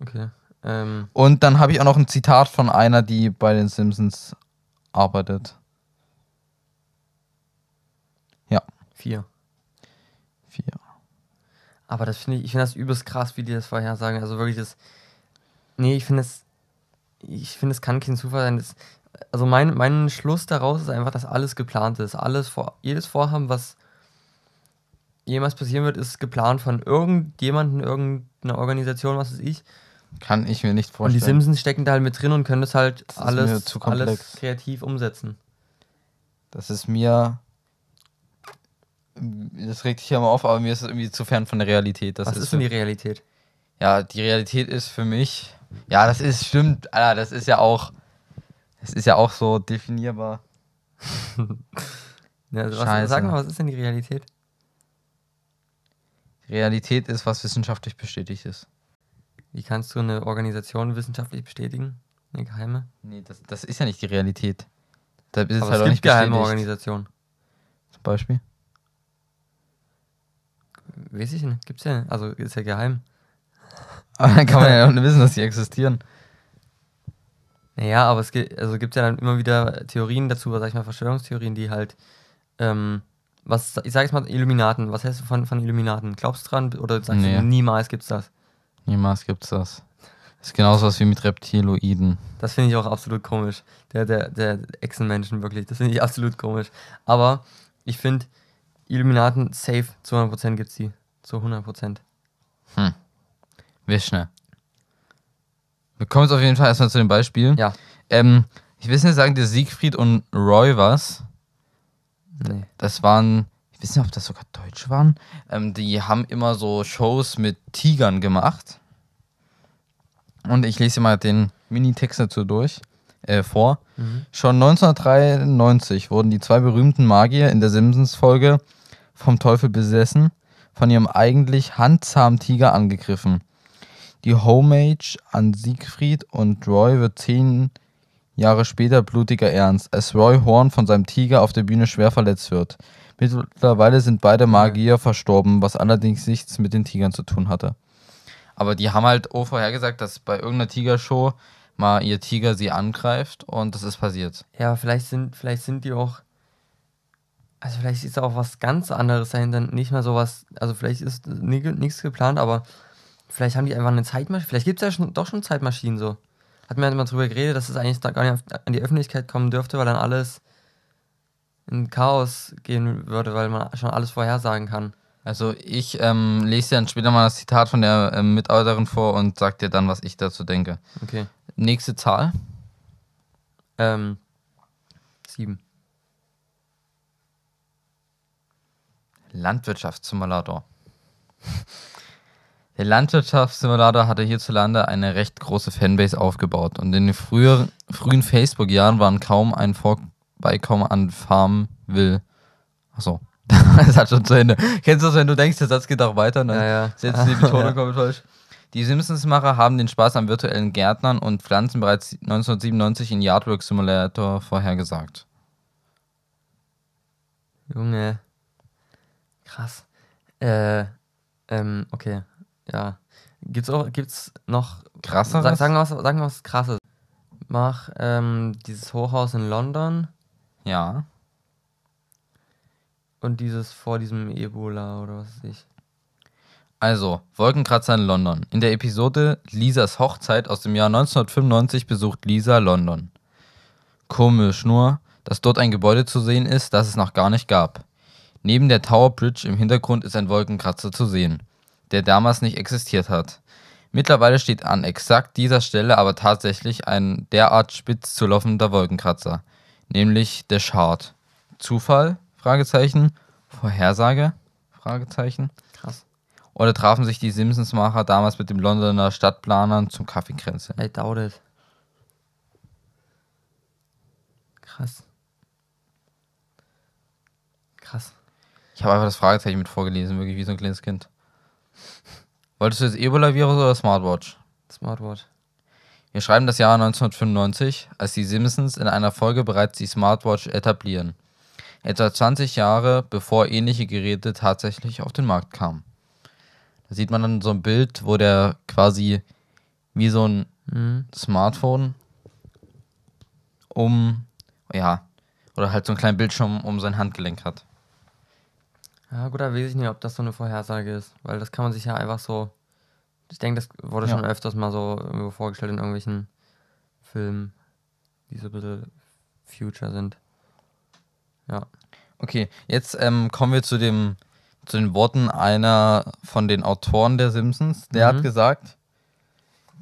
Okay. Ähm, Und dann habe ich auch noch ein Zitat von einer, die bei den Simpsons arbeitet. vier. Vier. Aber das finde ich, ich finde das übelst krass, wie die das vorhersagen. Also wirklich das. Nee, ich finde es. Ich finde, es kann kein Zufall sein. Das, also mein, mein Schluss daraus ist einfach, dass alles geplant ist. Alles vor, jedes Vorhaben, was jemals passieren wird, ist geplant von irgendjemandem, irgendeiner Organisation, was weiß ich. Kann ich mir nicht Und die vorstellen. Simpsons stecken da halt mit drin und können das halt Das ist alles, alles kreativ umsetzen. Das ist mir. Das regt dich ja immer auf, aber mir ist es irgendwie zu fern von der Realität. Das was ist denn die Realität? Ja, die Realität ist für mich. Ja, das ist stimmt, Alter, das ist ja auch. Das ist ja auch so definierbar. <laughs> Ja, also was, sag mal, was ist denn die Realität? Realität ist, was wissenschaftlich bestätigt ist. Wie kannst du eine Organisation wissenschaftlich bestätigen? Eine geheime? Nee, das, das ist ja nicht die Realität. Da ist es halt es auch gibt nicht geheime bestätigt. Organisationen. Zum Beispiel. Weiß ich nicht. Gibt's ja. Also ist ja geheim. Aber dann kann man ja auch nicht wissen, dass die existieren. Naja, aber es gibt, also gibt ja dann immer wieder Theorien dazu, sag ich mal, Verschwörungstheorien, die halt, ähm, was, ich sag jetzt mal Illuminaten, was hältst du von, von Illuminaten? Glaubst du dran oder sagst Nee. du, niemals gibt's das? Niemals gibt's das. Das ist genauso was wie mit Reptiloiden. Das finde ich auch absolut komisch. Der, der, der Echsenmenschen wirklich, das finde ich absolut komisch. Aber ich finde, Illuminaten safe, zu 100% gibt's die. Zu 100%. Wischne. Wir kommen jetzt auf jeden Fall erstmal zu dem Beispiel. Ja. Ähm, ich will nicht sagen, der Siegfried und Roy was. Nee. Das waren, ich weiß nicht, ob das sogar Deutsche waren. Ähm, die haben immer so Shows mit Tigern gemacht. Und ich lese dir mal den Minitext dazu durch, äh, vor. Mhm. Schon 1993 wurden die zwei berühmten Magier in der Simpsons-Folge vom Teufel besessen, von ihrem eigentlich handzahmen Tiger angegriffen. Die Homage an Siegfried und Roy wird zehn Jahre später blutiger Ernst, als Roy Horn von seinem Tiger auf der Bühne schwer verletzt wird. Mittlerweile sind beide Magier verstorben, was allerdings nichts mit den Tigern zu tun hatte. Aber die haben halt auch vorhergesagt, dass bei irgendeiner Tigershow mal ihr Tiger sie angreift und das ist passiert. Ja, vielleicht sind, vielleicht sind die auch. Also vielleicht ist da auch was ganz anderes dahinter, nicht mehr sowas, also vielleicht ist ni- nichts geplant, aber vielleicht haben die einfach eine Zeitmaschine, vielleicht gibt es ja schon, doch schon Zeitmaschinen so. Hat mir halt mal drüber geredet, dass es eigentlich da gar nicht an die Öffentlichkeit kommen dürfte, weil dann alles in Chaos gehen würde, weil man schon alles vorhersagen kann. Also ich ähm, lese dir dann später mal das Zitat von der ähm, Mitarbeiterin vor und sag dir dann, was ich dazu denke. Okay. Nächste Zahl. Ähm, sieben. Landwirtschaftssimulator. Der Landwirtschaftssimulator hatte hierzulande eine recht große Fanbase aufgebaut und in den früher, frühen Facebook-Jahren waren kaum ein Vorbeikommen an Farmville. Achso, <laughs> das hat schon zu Ende. Kennst du das, wenn du denkst, der Satz geht auch weiter? Dann Ja, ja. setzt die Betonung <laughs> komplett falsch. Die Simpsons-Macher haben den Spaß am virtuellen Gärtnern und Pflanzen bereits 1997 in Yardwork Simulator vorhergesagt. Junge. Krass. Äh, ähm, okay. Ja. Gibt's auch, gibt's noch. Krasseres? Sag, sagen wir was, sagen wir was krasses. Mach ähm, dieses Hochhaus in London Ja. und dieses vor diesem Ebola oder was weiß ich. Also, Wolkenkratzer in London. In der Episode Lisas Hochzeit aus dem Jahr 1995 besucht Lisa London. Komisch nur, dass dort ein Gebäude zu sehen ist, das es noch gar nicht gab. Neben der Tower Bridge im Hintergrund ist ein Wolkenkratzer zu sehen, der damals nicht existiert hat. Mittlerweile steht an exakt dieser Stelle aber tatsächlich ein derart spitz zu laufender Wolkenkratzer, nämlich der Shard. Zufall? Fragezeichen. Vorhersage? Fragezeichen. Krass. Oder trafen sich die Simpsons-Macher damals mit dem Londoner Stadtplanern zum Kaffeekränzchen? I doubt it. Krass. Krass. Ich habe einfach das Fragezeichen mit vorgelesen, wirklich wie so ein kleines Kind. Wolltest du jetzt Ebola-Virus oder Smartwatch? Smartwatch. Wir schreiben das Jahr 1995, als die Simpsons in einer Folge bereits die Smartwatch etablieren. Etwa 20 Jahre bevor ähnliche Geräte tatsächlich auf den Markt kamen. Da sieht man dann so ein Bild, wo der quasi wie so ein Mhm. Smartphone um, ja, oder halt so einen kleinen Bildschirm um sein Handgelenk hat. Ja, gut, da weiß ich nicht, ob das so eine Vorhersage ist, weil das kann man sich ja einfach so. Ich denke, das wurde Ja. schon öfters mal so irgendwo vorgestellt in irgendwelchen Filmen, die so ein bisschen Future sind. Ja. Okay, jetzt ähm, kommen wir zu dem zu den Worten einer von den Autoren der Simpsons. Der Mhm. hat gesagt,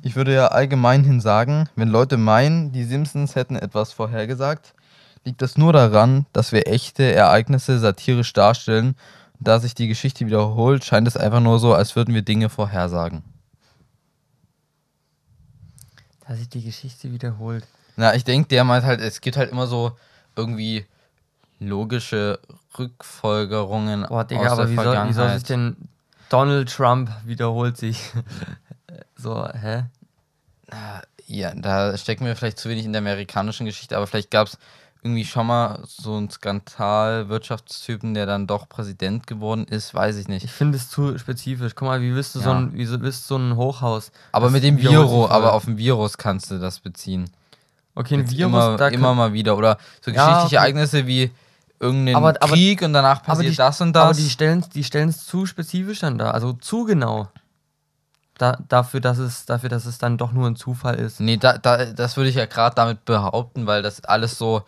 ich würde ja allgemeinhin sagen, wenn Leute meinen, die Simpsons hätten etwas vorhergesagt, liegt das nur daran, dass wir echte Ereignisse satirisch darstellen. Und da sich die Geschichte wiederholt, scheint es einfach nur so, als würden wir Dinge vorhersagen. Da sich die Geschichte wiederholt. Na, ich denke, der meint halt, es gibt halt immer so irgendwie logische Rückfolgerungen Boah, Digga, aus aber der wie soll, wie soll sich denn Donald Trump wiederholt sich? <laughs> so, hä? Ja, da stecken wir vielleicht zu wenig in der amerikanischen Geschichte, aber vielleicht gab es irgendwie schon mal so einen Skandal-Wirtschaftstypen, der dann doch Präsident geworden ist, weiß ich Ich nicht. finde es zu spezifisch. Guck mal, wie willst du so Ja. ein, wie so, willst so ein Hochhaus? Aber mit dem Virus, voll. aber auf dem Virus kannst du das beziehen. Okay, ein Jetzt Virus, immer, da immer mal wieder. Oder so Ja, geschichtliche okay. Ereignisse wie irgendein Aber- aber- Krieg und danach passiert die, das und das. Aber die stellen die stellen's zu spezifisch dann da, also zu genau. Da, dafür, dass es, dafür, dass es dann doch nur ein Zufall ist. Nee, da, da, das würde ich ja gerade damit behaupten, weil das alles so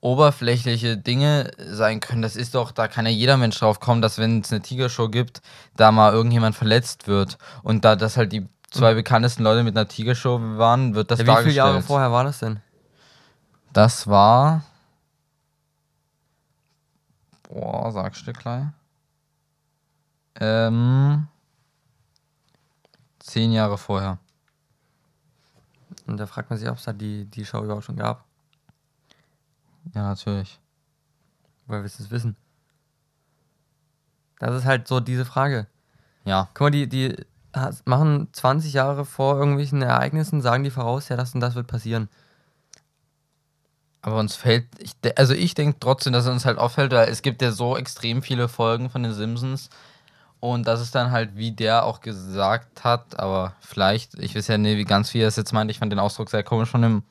oberflächliche Dinge sein können. Das ist doch, da kann ja jeder Mensch drauf kommen, dass wenn es eine Tigershow gibt, da mal irgendjemand verletzt wird. Und da das halt die zwei bekanntesten Leute mit einer Tigershow waren, wird das Ja, wie viele dargestellt. Jahre vorher war das denn? Das war. Boah, sagst du gleich. Ähm. Zehn Jahre vorher. Und da fragt man sich, ob es da die, die Show überhaupt schon gab. Ja, natürlich. Woher willst du es wissen? Das ist halt so diese Frage. Ja. Guck mal, die, die machen 20 Jahre vor irgendwelchen Ereignissen, sagen die voraus, ja, das und das wird passieren. Aber uns fällt, ich, also ich denke trotzdem, dass es uns halt auffällt, weil es gibt ja so extrem viele Folgen von den Simpsons und das ist dann halt, wie der auch gesagt hat, aber vielleicht, ich weiß ja nicht, wie ganz wie er es jetzt meint, ich fand den Ausdruck sehr komisch von dem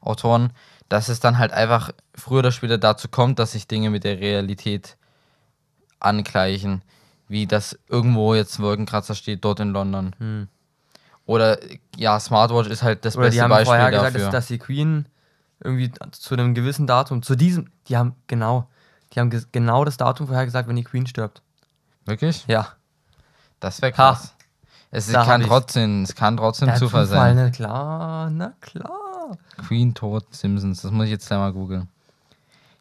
Autoren, dass es dann halt einfach früher oder später dazu kommt, dass sich Dinge mit der Realität angleichen, wie das irgendwo jetzt ein Wolkenkratzer steht, dort in London. Hm. Oder ja, Smartwatch ist halt das Oder die beste haben Beispiel vorher dafür. gesagt, dass, dass die Queen irgendwie zu einem gewissen Datum, zu diesem, die haben genau, die haben genau das Datum vorher gesagt, wenn die Queen stirbt. Wirklich? Ja. Das wäre Ha. krass. Es Da kann trotzdem, es kann trotzdem Ja, Zufall, sein. Na klar, na klar. Queen tot Simpsons, das muss ich jetzt gleich mal googeln.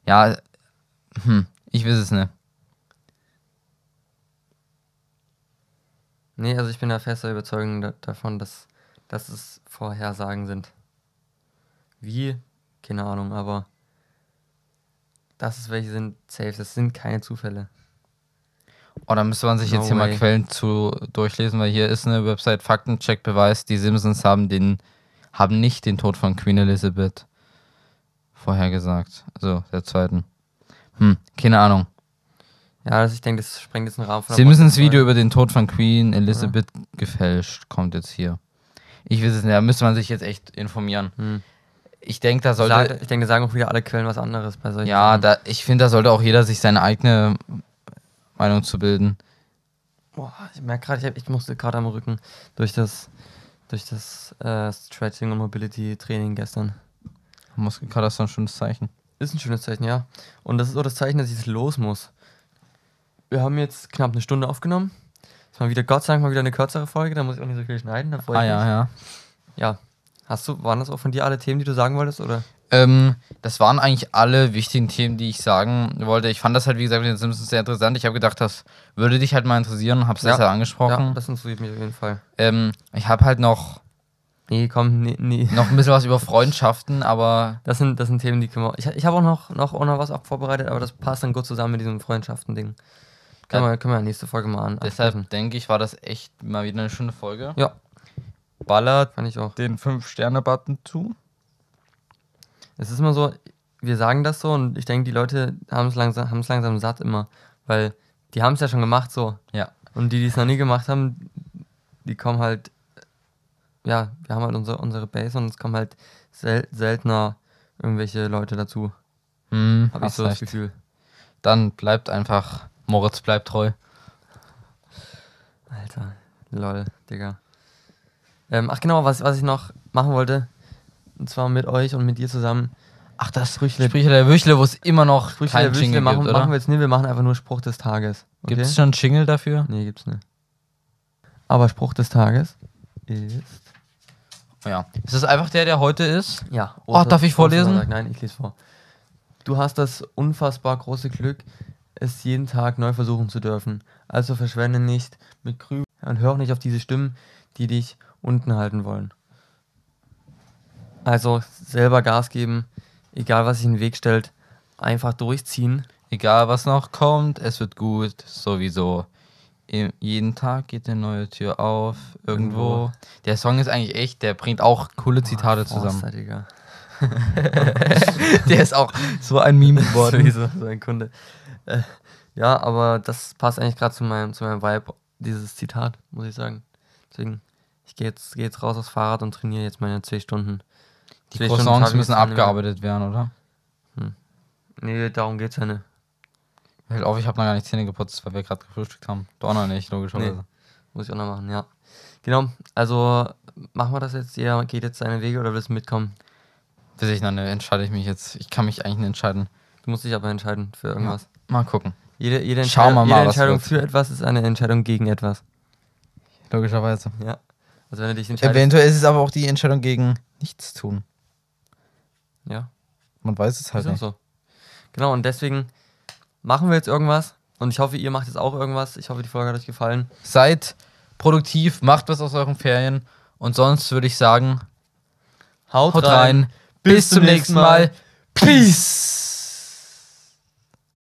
Ja, hm, ich weiß es nicht. Nee, also ich bin da fester Überzeugung da, davon, dass, dass es Vorhersagen sind. Wie? Keine Ahnung, aber dass es welche sind, safe. Das sind keine Zufälle. Oh, da müsste man sich No jetzt hier mal way. Quellen zu durchlesen, weil hier ist eine Website Faktencheck beweist, die Simpsons haben den haben nicht den Tod von Queen Elizabeth vorhergesagt. Also der zweiten. Hm, keine Ahnung. Ja, also ich denke, das sprengt jetzt einen Rahmen von der Simpsons Podcast, Video über den Tod von Queen Elizabeth gefälscht kommt jetzt hier. Ich weiß es nicht, da müsste man sich jetzt echt informieren. Hm. Ich denke, da sollte. Sag, ich denke, da sagen auch wieder alle Quellen was anderes bei solchen Ja, da, ich finde, da sollte auch jeder sich seine eigene Meinung zu bilden. Boah, ich merke gerade, ich, ich musste gerade am Rücken durch das, durch das äh, Stretching und Mobility Training gestern. Muskelkater ist ein schönes Zeichen. Ist ein schönes Zeichen, ja. Und das ist auch das Zeichen, dass ich jetzt los muss. Wir haben jetzt knapp eine Stunde aufgenommen. Ist mal wieder, Gott sei Dank, mal wieder eine kürzere Folge, da muss ich auch nicht so viel schneiden. Da Ah, ja, ja. Ja. Hast du, waren das auch von dir alle Themen, die du sagen wolltest, oder? Ähm, das waren eigentlich alle wichtigen Themen, die ich sagen wollte. Ich fand das halt, wie gesagt, mit den Simpsons sehr interessant. Ich habe gedacht, das würde dich halt mal interessieren. Hab's Ja. deshalb Ja, angesprochen. das interessiert mich auf jeden Fall. ähm, ich habe halt noch, Nee, komm, nee, nee. noch ein bisschen was über <laughs> Freundschaften, aber Das sind, das sind Themen, die können wir. Ich, ich habe auch noch, noch, auch noch was auch vorbereitet, aber das passt dann gut zusammen mit diesem Freundschaften-Ding. Können, wir, können wir nächste Folge mal an. Deshalb denke ich, war das echt mal wieder eine schöne Folge. Ja, Ballert fand ich auch. den 5-Sterne-Button zu. Es ist immer so, wir sagen das so und ich denke, die Leute haben es langsam, haben's langsam satt immer. Weil die haben es ja schon gemacht so. Ja. Und die, die es noch nie gemacht haben, die kommen halt, ja, wir haben halt unsere, unsere Base und es kommen halt sel seltener irgendwelche Leute dazu. Hm, Habe ich so das recht. Gefühl. Dann bleibt einfach, Moritz bleibt treu. Alter, lol, Digga. Ähm, ach genau, was, was ich noch machen wollte, und zwar mit euch und mit dir zusammen. Ach, das Sprüchle- Sprüche der Wüchle, wo es immer noch Sprüche kein der Jingle machen, gibt, oder? machen wir jetzt nicht, wir machen einfach nur Spruch des Tages. Okay? Gibt es schon einen Jingle dafür? Nee, gibt's nicht. Aber Spruch des Tages ist. Ja. Ist das einfach der, der heute ist? Ja. Oh, darf ich vorlesen? Ostersonntag. Nein, ich lese vor. Du hast das unfassbar große Glück, es jeden Tag neu versuchen zu dürfen. Also verschwende nicht mit Grübeln und hör auch nicht auf diese Stimmen, die dich unten halten wollen. Also selber Gas geben, egal was sich in den Weg stellt, einfach durchziehen. Egal was noch kommt, es wird gut, sowieso. Jeden Tag geht eine neue Tür auf, irgendwo. Irgendwo. Der Song ist eigentlich echt, der bringt auch coole Zitate Ah, zusammen. Digga. <laughs> Der ist auch so ein Meme <laughs> geworden. So ein Kunde. Äh, ja, aber das passt eigentlich gerade zu meinem, zu meinem Vibe, dieses Zitat, muss ich sagen. Deswegen, ich gehe jetzt, geh jetzt raus aufs Fahrrad und trainiere jetzt meine zwei Stunden. Die Croissants müssen nicht abgearbeitet werden, oder? Nee, darum geht's ja nicht. Hält auf, ich habe noch gar nicht Zähne geputzt, weil wir gerade gefrühstückt haben. Donner nicht, logischerweise. Nee. Muss ich auch noch machen, ja. Genau, also machen wir das jetzt. Jeder geht jetzt seine Wege oder willst du mitkommen? Bis ich noch ne, entscheide ich mich jetzt. Ich kann mich eigentlich nicht entscheiden. Du musst dich aber entscheiden für irgendwas. Mal gucken. Jede, jede, Entscheidung, mal, jede Entscheidung für etwas ist eine Entscheidung gegen etwas. Logischerweise. Ja. Also wenn du dich entscheidest. Eventuell ist es aber auch die Entscheidung gegen nichts tun. Ja. Man weiß es halt Ist nicht. so. Genau, und deswegen machen wir jetzt irgendwas. Und ich hoffe, ihr macht jetzt auch irgendwas. Ich hoffe, die Folge hat euch gefallen. Seid produktiv, macht was aus euren Ferien. Und sonst würde ich sagen, haut rein. Bis zum nächsten Mal. Peace.